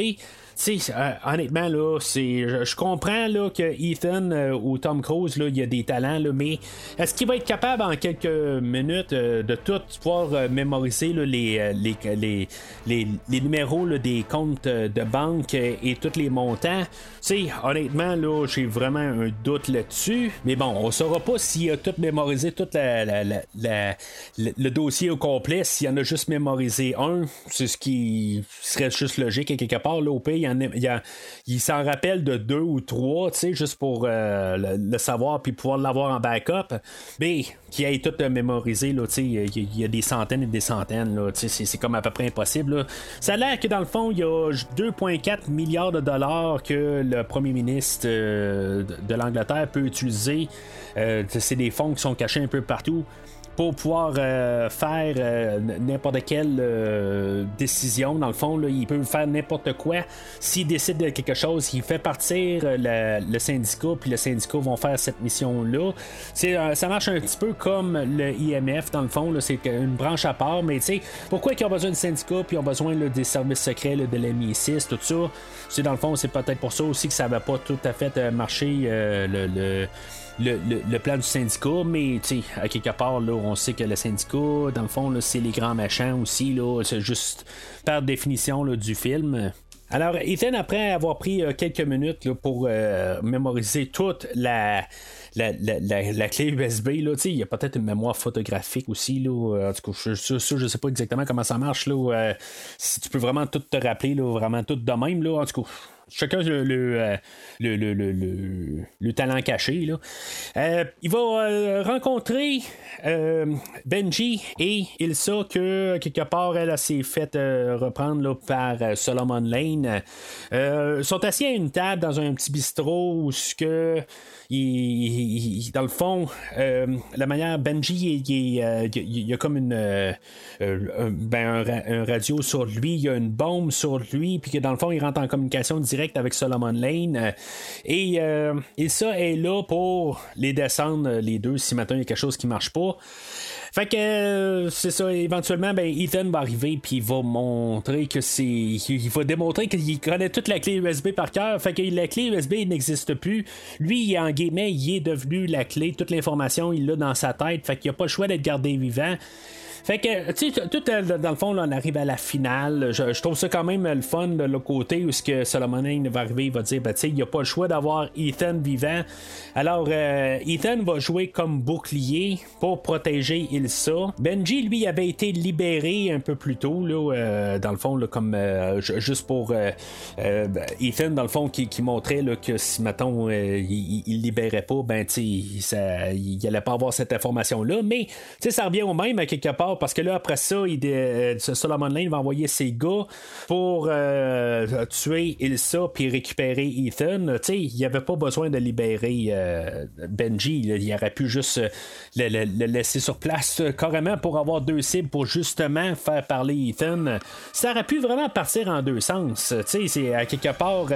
Tu sais, euh, honnêtement, là, je, comprends là, que Ethan euh, ou Tom Cruise, là, il a des talents, là, mais est-ce qu'il va être capable en quelques minutes euh, de tout pouvoir euh, mémoriser les, les, les, les, numéros des comptes de banque et tous les montants? Tu sais, honnêtement, là, j'ai vraiment un doute là-dessus. Mais bon, on saura pas s'il a tout mémorisé, tout le, dossier au complet, s'il en a juste mémorisé un. C'est ce qui serait juste logique quelque part. Là, au pays, il, s'en rappelle de deux ou trois, juste pour euh, le, savoir puis pouvoir l'avoir en backup. Mais qui ait tout mémorisé, là, il y, a- il y a des centaines et des centaines, là, c'est, c'est comme à peu près impossible. Ça a l'air que dans le fond, il y a 2,4 milliards de dollars que le premier ministre euh, de, de l'Angleterre peut utiliser. Euh, c'est des fonds qui sont cachés un peu partout pour pouvoir euh, faire euh, n'importe quelle euh, décision. Dans le fond, là, il peut faire n'importe quoi. S'il décide de quelque chose, il fait partir euh, la- le syndicat, puis le syndicat vont faire cette mission-là. Ça marche un petit peu comme le IMF, dans le fond. c'est une branche à part, mais tu sais, pourquoi ils ont besoin de syndicat, puis ils ont besoin là, des services secrets là, de l'MI6, tout ça? C'est dans le fond, c'est peut-être pour ça aussi que ça va pas tout à fait euh, marcher euh, le- le le, le- plan du syndicat, mais à quelque part, là, on sait que le syndicat, dans le fond, c'est les grands machins aussi, là, c'est juste par définition là, du film. Alors, Ethan, après avoir pris euh, quelques minutes là, pour euh, mémoriser toute la, la, la, la- la clé USB, là, il y a peut-être une mémoire photographique aussi. Là, euh, en tout cas, je, ça, je sais pas exactement comment ça marche. Là, si tu peux vraiment tout te rappeler, là, vraiment tout de même. Là, en tout cas, chacun euh, le, le, le- le- le talent caché. Euh, il va euh, rencontrer Benji et Ilsa que quelque part elle, s'est fait euh, reprendre là, par Solomon Lane. Ils sont assis à une table dans un petit bistrot où ce que dans le fond, euh, la manière Benji, euh, il- y a comme une euh, ben, un ra- un radio sur lui, il y a une bombe sur lui, puis que dans le fond, il rentre en communication directe avec Solomon Lane. et, et ça est là pour les descendre, les deux, si maintenant il y a quelque chose qui marche pas. Fait que euh, c'est ça, éventuellement, ben, Ethan va arriver puis il va montrer que c'est. Il va démontrer qu'il connaît toute la clé USB par cœur. Fait que la clé USB n'existe plus. Lui, il est en guillemets, il est devenu la clé. Toute l'information, il l'a dans sa tête. Fait qu'il a pas le choix d'être gardé vivant. Fait que, tu sais, tout euh, dans le fond, là, on arrive à la finale. Je, trouve ça quand même le fun de l'autre côté où ce que Solomon Lane va arriver, il va dire, ben, tu sais, il n'y a pas le choix d'avoir Ethan vivant. Alors, euh, Ethan va jouer comme bouclier pour protéger Ilsa. Benji, lui, avait été libéré un peu plus tôt, là, euh, dans le fond, là, comme euh, ju- juste pour euh, euh, ben, Ethan, dans le fond, qui, qui montrait là, que si, mettons, euh, il, il libérait pas, ben, tu sais, il allait pas avoir cette information-là. Mais, tu sais, ça revient au même à quelque part parce que là, après ça, euh, Solomon Lane va envoyer ses gars pour euh, tuer Ilsa puis récupérer Ethan. Il n'y avait pas besoin de libérer euh, Benji. Il aurait pu juste le, laisser sur place carrément pour avoir deux cibles pour justement faire parler Ethan. Ça aurait pu vraiment partir en deux sens. C'est à quelque part,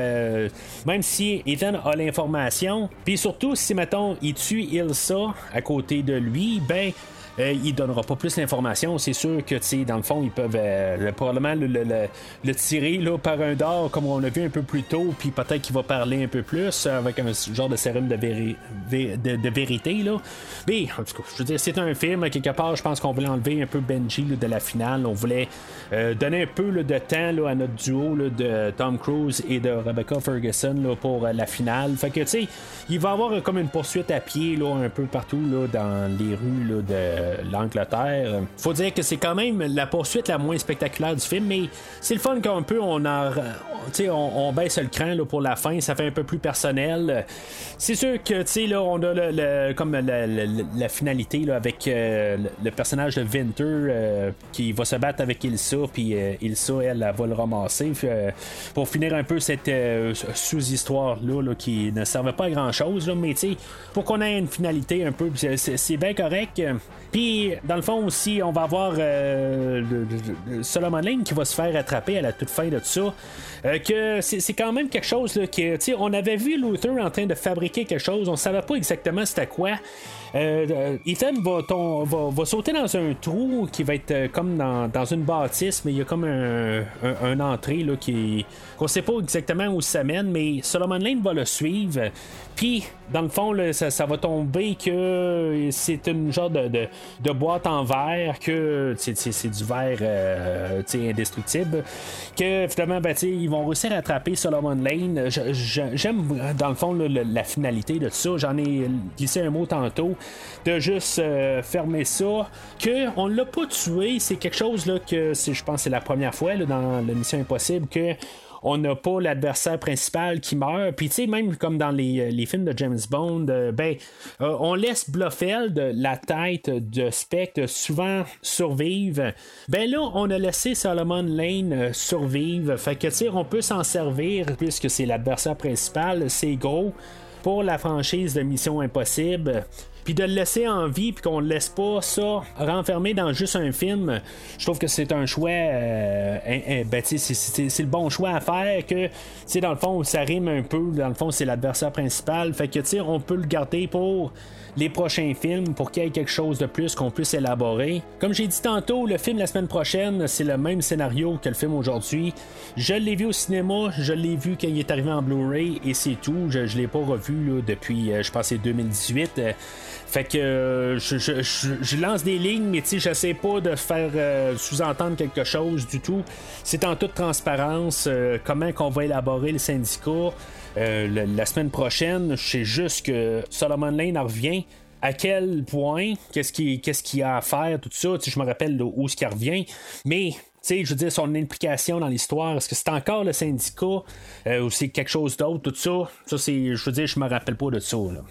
même si Ethan a l'information, puis surtout si, mettons, il tue Ilsa à côté de lui, ben. Euh, il donnera pas plus d'informations. C'est sûr que, tu dans le fond, ils peuvent euh, le- probablement le, tirer là, par un dard, comme on l'a vu un peu plus tôt, puis peut-être qu'il va parler un peu plus euh, avec un genre de sérum de, véri- vé- de, de vérité. Là. Mais, en tout cas, je veux dire, c'est un film. Quelque part, je pense qu'on voulait enlever un peu Benji de la finale. On voulait euh, donner un peu de temps là, à notre duo de Tom Cruise et de Rebecca Ferguson pour la finale. Fait que, tu sais, il va avoir comme une poursuite à pied un peu partout dans les rues de l'Angleterre. Faut dire que c'est quand même la poursuite la moins spectaculaire du film, mais c'est le fun qu'un peu on, a, on, on baisse le cran là, pour la fin, ça fait un peu plus personnel. C'est sûr que là, on a le, comme la, finalité là, avec le personnage de Winter qui va se battre avec Ilsa, puis Ilsa, elle, elle, va le ramasser pour finir un peu cette sous-histoire-là là, qui ne servait pas à grand-chose, mais pour qu'on ait une finalité un peu, c'est bien correct. Dans le fond aussi, on va avoir euh, Solomon Lane qui va se faire attraper à la toute fin de tout ça. Euh, que c'est quand même quelque chose là, que, on avait vu Luther en train de fabriquer quelque chose, on savait pas exactement c'était quoi. Euh, Ethan va, va, sauter dans un trou qui va être euh, comme dans, une bâtisse, mais il y a comme un, entrée là, qui qu'on sait pas exactement où ça mène, mais Solomon Lane va le suivre. Puis, dans le fond, ça, va tomber que c'est une genre de, de, boîte en verre, que c'est du verre euh, indestructible. Que finalement, ben, ils vont réussir à attraper Solomon Lane. J'aime, dans le fond, la finalité de ça. J'en ai glissé un mot tantôt. De juste euh, fermer ça. Que on l'a pas tué, c'est quelque chose là, que je pense c'est la première fois dans la Mission Impossible que on n'a pas l'adversaire principal qui meurt. Puis, tu sais, même comme dans les, euh, films de James Bond, euh, ben, euh, on laisse Blofeld, la tête de Spectre, souvent survivre. Ben là, on a laissé Solomon Lane survivre. Fait que, tu sais, on peut s'en servir puisque c'est l'adversaire principal, c'est gros pour la franchise de Mission Impossible puis de le laisser en vie, puis qu'on le laisse pas ça renfermé dans juste un film, je trouve que c'est un choix, euh, ben, c'est le bon choix à faire. Que, dans le fond, ça rime un peu, dans le fond, c'est l'adversaire principal, fait que, on peut le garder pour les prochains films pour qu'il y ait quelque chose de plus qu'on puisse élaborer. Comme j'ai dit tantôt, le film la semaine prochaine, c'est le même scénario que le film aujourd'hui. Je l'ai vu au cinéma, je l'ai vu quand il est arrivé en Blu-ray et c'est tout. Je ne l'ai pas revu depuis, euh, je pense, 2018. Fait que euh, je, lance des lignes, mais je sais pas de faire euh, sous-entendre quelque chose du tout. C'est en toute transparence comment qu'on va élaborer le syndicat. la semaine prochaine, je sais juste que Solomon Lane revient à quel point, qu'est-ce qu'il ce a à faire, tout ça. Je me rappelle où ce qui revient. Mais je veux dire, son implication dans l'histoire, est-ce que c'est encore le syndicat euh, ou c'est quelque chose d'autre, tout ça? Ça, c'est, je veux dire, je me rappelle pas de ça. Là.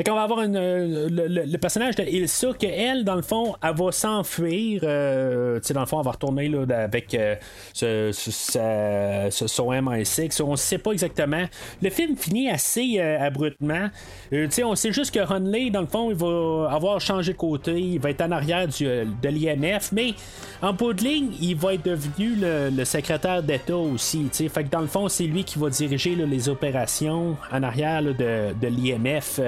Fait qu'on va avoir une, euh, le, personnage de Ilsa, que elle, dans le fond, elle va s'enfuir. Euh, tu sais, dans le fond, elle va retourner là, avec euh, ce, ce, son MI6. On sait pas exactement. Le film finit assez abruptement. tu sais, on sait juste que Hunley, dans le fond, il va avoir changé de côté. Il va être en arrière du, de l'IMF. Mais en bout de ligne, il va être devenu le, secrétaire d'État aussi. Tu sais, fait que dans le fond, c'est lui qui va diriger les opérations en arrière de, de l'IMF.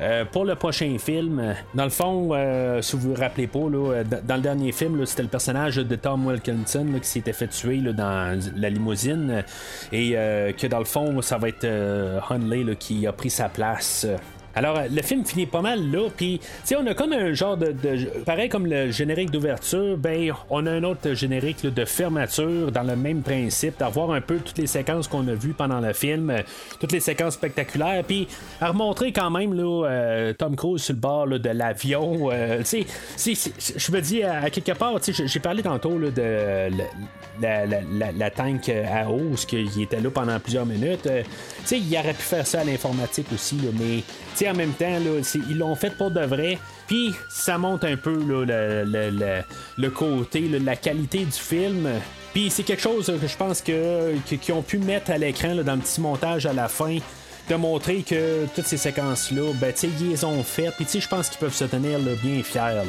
Euh, pour le prochain film, dans le fond, euh, si vous vous rappelez pas, dans le dernier film, c'était le personnage de Tom Wilkinson qui s'était fait tuer dans la limousine et euh, que dans le fond, ça va être Hunley qui a pris sa place. Alors, le film finit pas mal là, puis, on a comme un genre de, Pareil comme le générique d'ouverture, ben, on a un autre générique de fermeture dans le même principe, d'avoir un peu toutes les séquences qu'on a vues pendant le film, euh, toutes les séquences spectaculaires, puis à remontrer quand même, là, euh, Tom Cruise sur le bord de l'avion. Euh, je me dis, à, quelque part, tu j'ai parlé tantôt là, de la, tank à eau, ce qu'il était là pendant plusieurs minutes. tu sais, il aurait pu faire ça à l'informatique aussi, là, en même temps, ils l'ont fait pour de vrai. Puis ça monte un peu le, côté, la qualité du film. Puis c'est quelque chose que je pense qu'ils ont pu mettre à l'écran dans le petit montage à la fin de montrer que toutes ces séquences-là, ben, ils les ont faites. Puis je pense qu'ils peuvent se tenir bien fiers.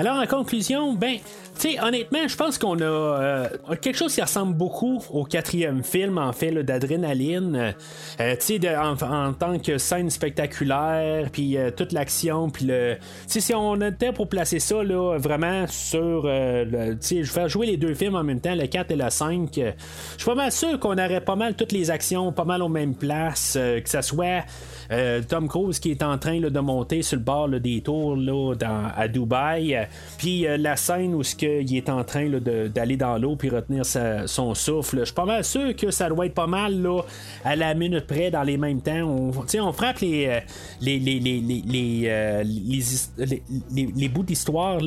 Alors en conclusion, ben sais, honnêtement, je pense qu'on a euh, quelque chose qui ressemble beaucoup au quatrième film, en fait, d'adrénaline. Euh, sais, en, tant que scène spectaculaire, puis euh, toute l'action, puis le. Tu sais, si on était pour placer ça, là, vraiment sur. tu sais, je vais jouer les deux films en même temps, le 4 et le 5. Je suis pas mal sûr qu'on aurait pas mal toutes les actions, pas mal aux mêmes places, que ça soit. Tom Cruise qui est en train de monter sur le bord des tours à Dubaï. Puis la scène où ce que qu'il est en train d'aller dans l'eau puis retenir son souffle. Je suis pas mal sûr que ça doit être pas mal là, à la minute près dans les mêmes temps. On, on frappe les, les, les, les, les, bouts d'histoire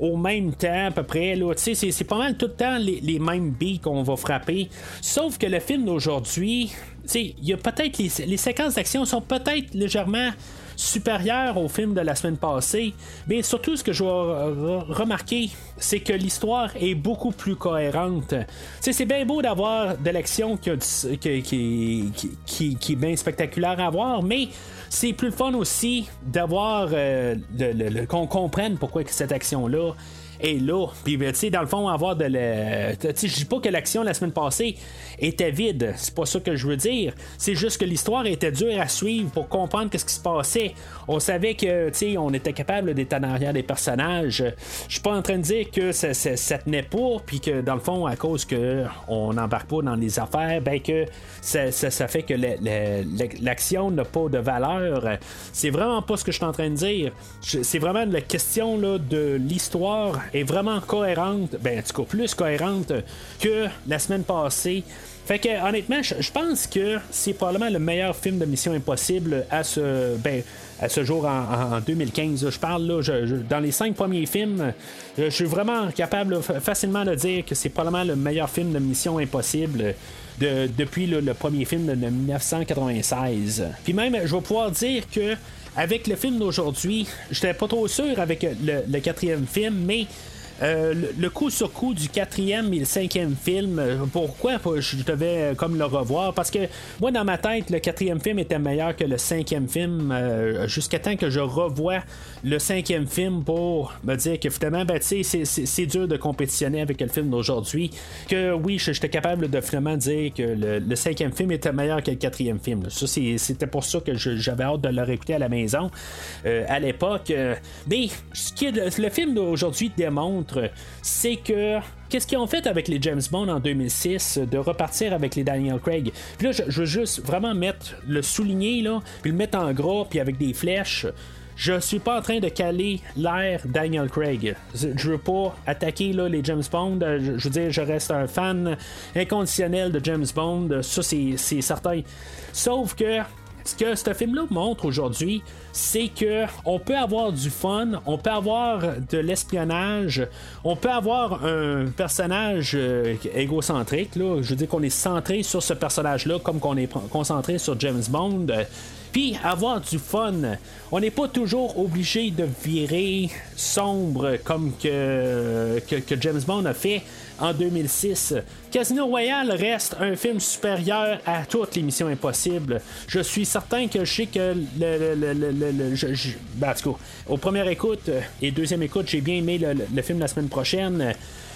au même temps à peu près. C'est pas mal tout le temps les, mêmes billes qu'on va frapper. Sauf que le film d'aujourd'hui, il y a peut-être les séquences d'action sont peut-être légèrement supérieur au film de la semaine passée, mais surtout ce que je vais remarquer, c'est que l'histoire est beaucoup plus cohérente. c'est bien beau d'avoir de l'action qui, qui, qui, est bien spectaculaire à voir, mais c'est plus fun aussi d'avoir euh, qu'on comprenne pourquoi cette action-là est là. Puis, ben, tu sais, dans le fond, avoir de la. Tu sais, je dis pas que l'action la semaine passée était vide. C'est pas ça que je veux dire. C'est juste que l'histoire était dure à suivre pour comprendre ce qui se passait. On savait que, tu sais, on était capable d'être en arrière des personnages. Je suis pas en train de dire que ça, ça, tenait pas, puis que dans le fond, à cause que on n'embarque pas dans les affaires, ben que ça, ça fait que l'action n'a pas de valeur. C'est vraiment pas ce que je suis en train de dire. C'est vraiment la question là, de l'histoire est vraiment cohérente, ben en tout cas plus cohérente que la semaine passée. Fait que honnêtement, je pense que c'est probablement le meilleur film de Mission Impossible à ce ben, à ce jour en, 2015. Je parle là, dans les cinq premiers films, je suis vraiment capable facilement de dire que c'est probablement le meilleur film de Mission Impossible. De, depuis le premier film de 1996. Puis même, je vais pouvoir dire que avec le film d'aujourd'hui, j'étais pas trop sûr avec le quatrième film, mais euh, le, coup sur coup du quatrième et le cinquième film, euh, pourquoi je devais euh, comme le revoir? Parce que moi, dans ma tête, le quatrième film était meilleur que le cinquième film, jusqu'à temps que je revois le cinquième film pour me dire que finalement, ben, c'est dur de compétitionner avec le film d'aujourd'hui. Que oui, j'étais capable de vraiment dire que le, cinquième film était meilleur que le quatrième film. C'était pour ça que j'avais hâte de le réécouter à la maison à l'époque. mais ce qui le film d'aujourd'hui démontre c'est que qu'est-ce qu'ils ont fait avec les James Bond en 2006 de repartir avec les Daniel Craig? Puis là, je, veux juste vraiment mettre le souligner là, puis le mettre en gras, puis avec des flèches. Je suis pas en train de caler l'air Daniel Craig. Je veux pas attaquer là, les James Bond. Je, veux dire, je reste un fan inconditionnel de James Bond. Ça, c'est certain. Sauf que ce que ce film-là montre aujourd'hui, c'est que on peut avoir du fun, on peut avoir de l'espionnage, on peut avoir un personnage euh, égocentrique. Je veux dire qu'on est centré sur ce personnage-là, comme qu'on est concentré sur James Bond. Puis avoir du fun. On n'est pas toujours obligé de virer sombre comme que, que James Bond a fait en 2006. Casino Royale reste un film supérieur à toutes les missions impossibles. Je suis certain que je sais que le, le, le, je, ben, au premier écoute et deuxième écoute, j'ai bien aimé le, film la semaine prochaine.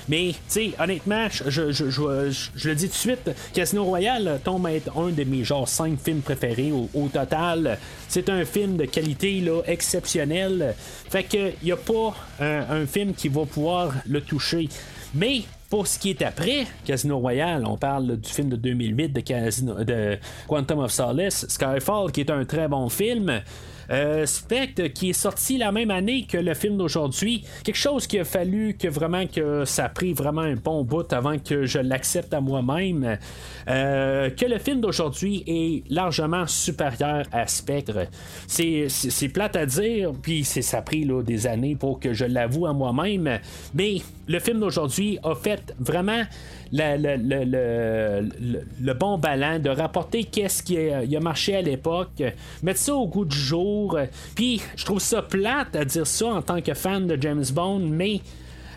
Mais, tu sais, honnêtement, je, je, je, le dis tout de suite, Casino Royale tombe à être un de mes genre 5 films préférés au, total. C'est un film de qualité là, exceptionnelle. Fait que il n'y a pas un, un, film qui va pouvoir le toucher. Mais pour ce qui est après Casino Royale, on parle du film de 2008 de, Casino, de Quantum of Solace, Skyfall, qui est un très bon film. Euh, Spectre qui est sorti la même année que le film d'aujourd'hui. Quelque chose qui a fallu que vraiment que ça a pris vraiment un bon bout avant que je l'accepte à moi-même. Euh, que le film d'aujourd'hui est largement supérieur à Spectre. C'est, plate à dire, puis ça a pris des années pour que je l'avoue à moi-même. Mais le film d'aujourd'hui a fait vraiment le, bon ballon, de rapporter qu'est-ce qui a, marché à l'époque, mettre ça au goût du jour. Puis je trouve ça plate à dire ça en tant que fan de James Bond, mais.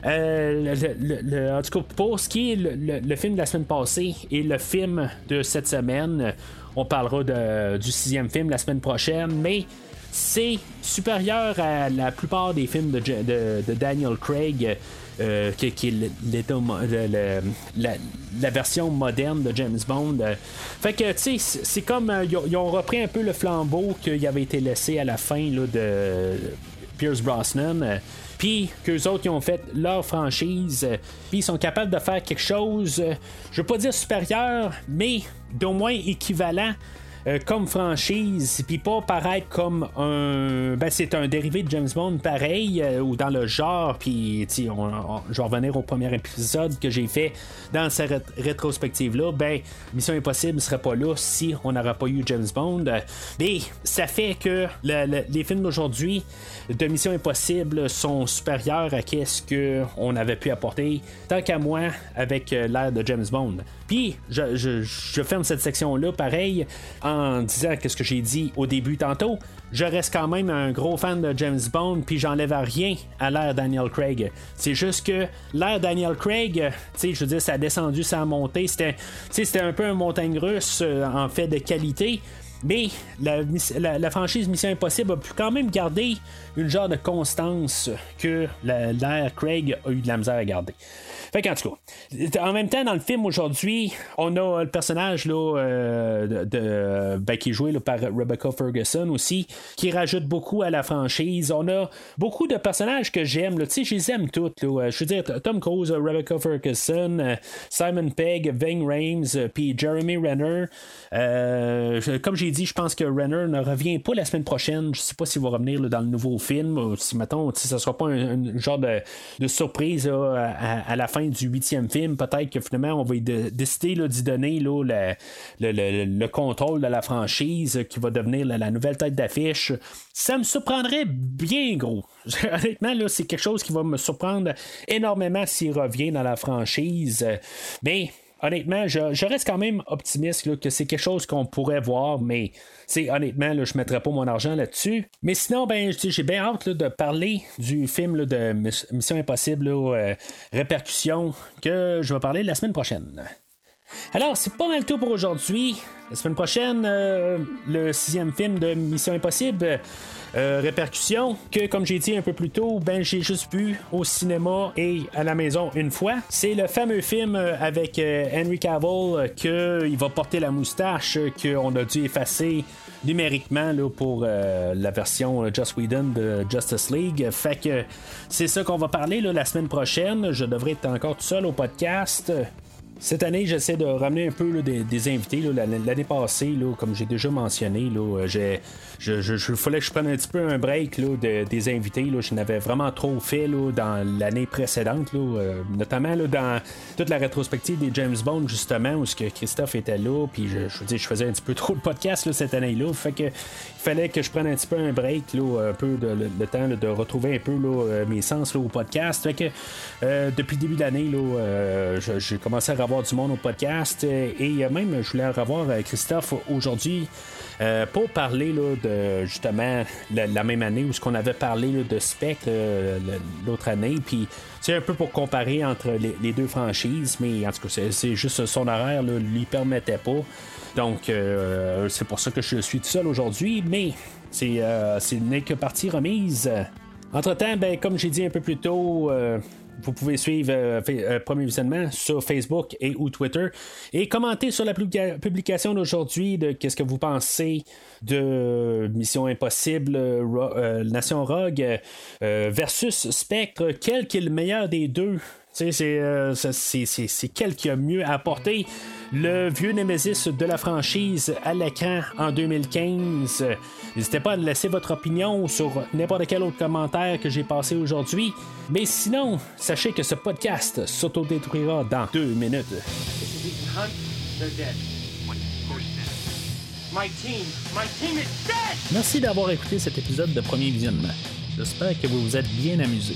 Euh, en tout cas, pour ce qui est le, film de la semaine passée et le film de cette semaine, on parlera du sixième film la semaine prochaine, mais c'est supérieur à la plupart des films de Daniel Craig. Euh, qui, est la, version moderne de James Bond. Fait que, tu sais, c'est comme. Euh, ils ont repris un peu le flambeau qui avait été laissé à la fin de Pierce Brosnan. Puis qu'eux autres, ils ont fait leur franchise. Puis ils sont capables de faire quelque chose, je veux pas dire supérieur, mais d'au moins équivalent euh, comme franchise, puis pas paraître comme un. Ben, c'est un dérivé de James Bond pareil, euh, ou dans le genre, puis je vais revenir au premier épisode que j'ai fait dans cette rétrospective-là. Ben, Mission Impossible serait pas là si on n'aurait pas eu James Bond. Mais ça fait que les films d'aujourd'hui de Mission Impossible sont supérieurs à ce qu'on avait pu apporter, tant qu'à moi, avec euh, l'ère de James Bond. Puis, je, ferme cette section-là, pareil, en disant ce que j'ai dit au début tantôt. Je reste quand même un gros fan de James Bond, puis j'enlève rien à l'ère Daniel Craig. C'est juste que l'ère Daniel Craig, tu sais, je veux dire, ça a descendu, ça a monté. C'était, un peu un montagne russe euh, en fait de qualité. Mais la, franchise Mission Impossible a pu quand même garder une genre de constance que l'ère Craig a eu de la misère à garder. Fait qu'en tout cas, en même temps, dans le film aujourd'hui, on a le personnage là, euh, de, ben, qui est joué par Rebecca Ferguson aussi, qui rajoute beaucoup à la franchise. On a beaucoup de personnages que j'aime. Tu sais, je les aime toutes. Là. Je veux dire, Tom Cruise, Rebecca Ferguson, euh, Simon Pegg, Ving Rames, euh, puis Jeremy Renner. comme j'ai dit, je pense que Renner ne revient pas la semaine prochaine. Je sais pas s'il va revenir dans le nouveau film. Si, mettons, ça sera pas un, genre de, surprise à, la fin du huitième film, peut-être que finalement on va décider d'y donner le, contrôle de la franchise qui va devenir la, nouvelle tête d'affiche. Ça me surprendrait bien gros. Honnêtement, c'est quelque chose qui va me surprendre énormément s'il revient dans la franchise. Mais honnêtement, je, reste quand même optimiste que c'est quelque chose qu'on pourrait voir, mais honnêtement, là, je ne mettrais pas mon argent là-dessus. Mais sinon, ben, j'ai bien hâte de parler du film de Mission Impossible, euh, Répercussion, que je vais parler la semaine prochaine. Alors, c'est pas mal tout pour aujourd'hui. La semaine prochaine, euh, le sixième film de Mission Impossible. Euh, répercussion que, comme j'ai dit un peu plus tôt, ben j'ai juste vu au cinéma et à la maison une fois. C'est le fameux film euh, avec Henry Cavill qu'il va porter la moustache qu'on a dû effacer numériquement là, pour la version Just Whedon de Justice League. Fait que c'est ça qu'on va parler la semaine prochaine. Je devrais être encore tout seul au podcast. Cette année, j'essaie de ramener un peu des, invités. L'année passée, comme j'ai déjà mentionné, là, j'ai je, fallait que je prenne un petit peu un break des invités. Je n'avais vraiment trop fait dans l'année précédente, euh, notamment dans toute la rétrospective des James Bond, justement, où Christophe était là. Puis je, je, je faisais un petit peu trop de podcasts cette année-là. Fait que il fallait que je prenne un petit peu un break, un peu de, le, temps de retrouver un peu euh, mes sens au podcast. Fait que euh, depuis le début de l'année, j'ai commencé à avoir du monde au podcast. Et même, je voulais revoir Christophe aujourd'hui. Euh, pour parler là, de justement la, même année où ce qu'on avait parlé de Spectre euh, l'autre année, puis c'est un peu pour comparer entre les, deux franchises, mais en tout cas c'est juste son horaire lui permettait pas. Donc euh, c'est pour ça que je suis tout seul aujourd'hui, mais c'est n'est que partie remise. Entre-temps, ben, comme j'ai dit un peu plus tôt, vous pouvez suivre euh, euh, Premier Visionnement sur Facebook et ou Twitter et commenter sur la publication d'aujourd'hui de qu'est-ce que vous pensez de Mission Impossible, euh, Nation Rogue versus Spectre. Quel est le meilleur des deux? C'est, c'est, quel qui a mieux apporté le vieux Nemesis de la franchise à l'écran en 2015. N'hésitez pas à laisser votre opinion sur n'importe quel autre commentaire que j'ai passé aujourd'hui. Mais sinon, sachez que ce podcast s'autodétruira dans deux minutes. Merci d'avoir écouté cet épisode de Premier Visionnement. J'espère que vous vous êtes bien amusé.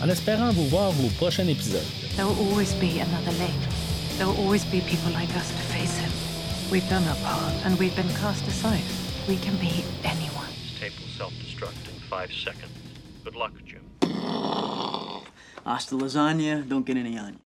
En espérant vous voir au prochain épisode. There will always be another Lake. There will always be people like us to face him. We've done our part, and we've been cast aside. We can be anyone. This tape will self-destruct in five seconds. Good luck, Jim. Hasta lasagna, don't get any on you.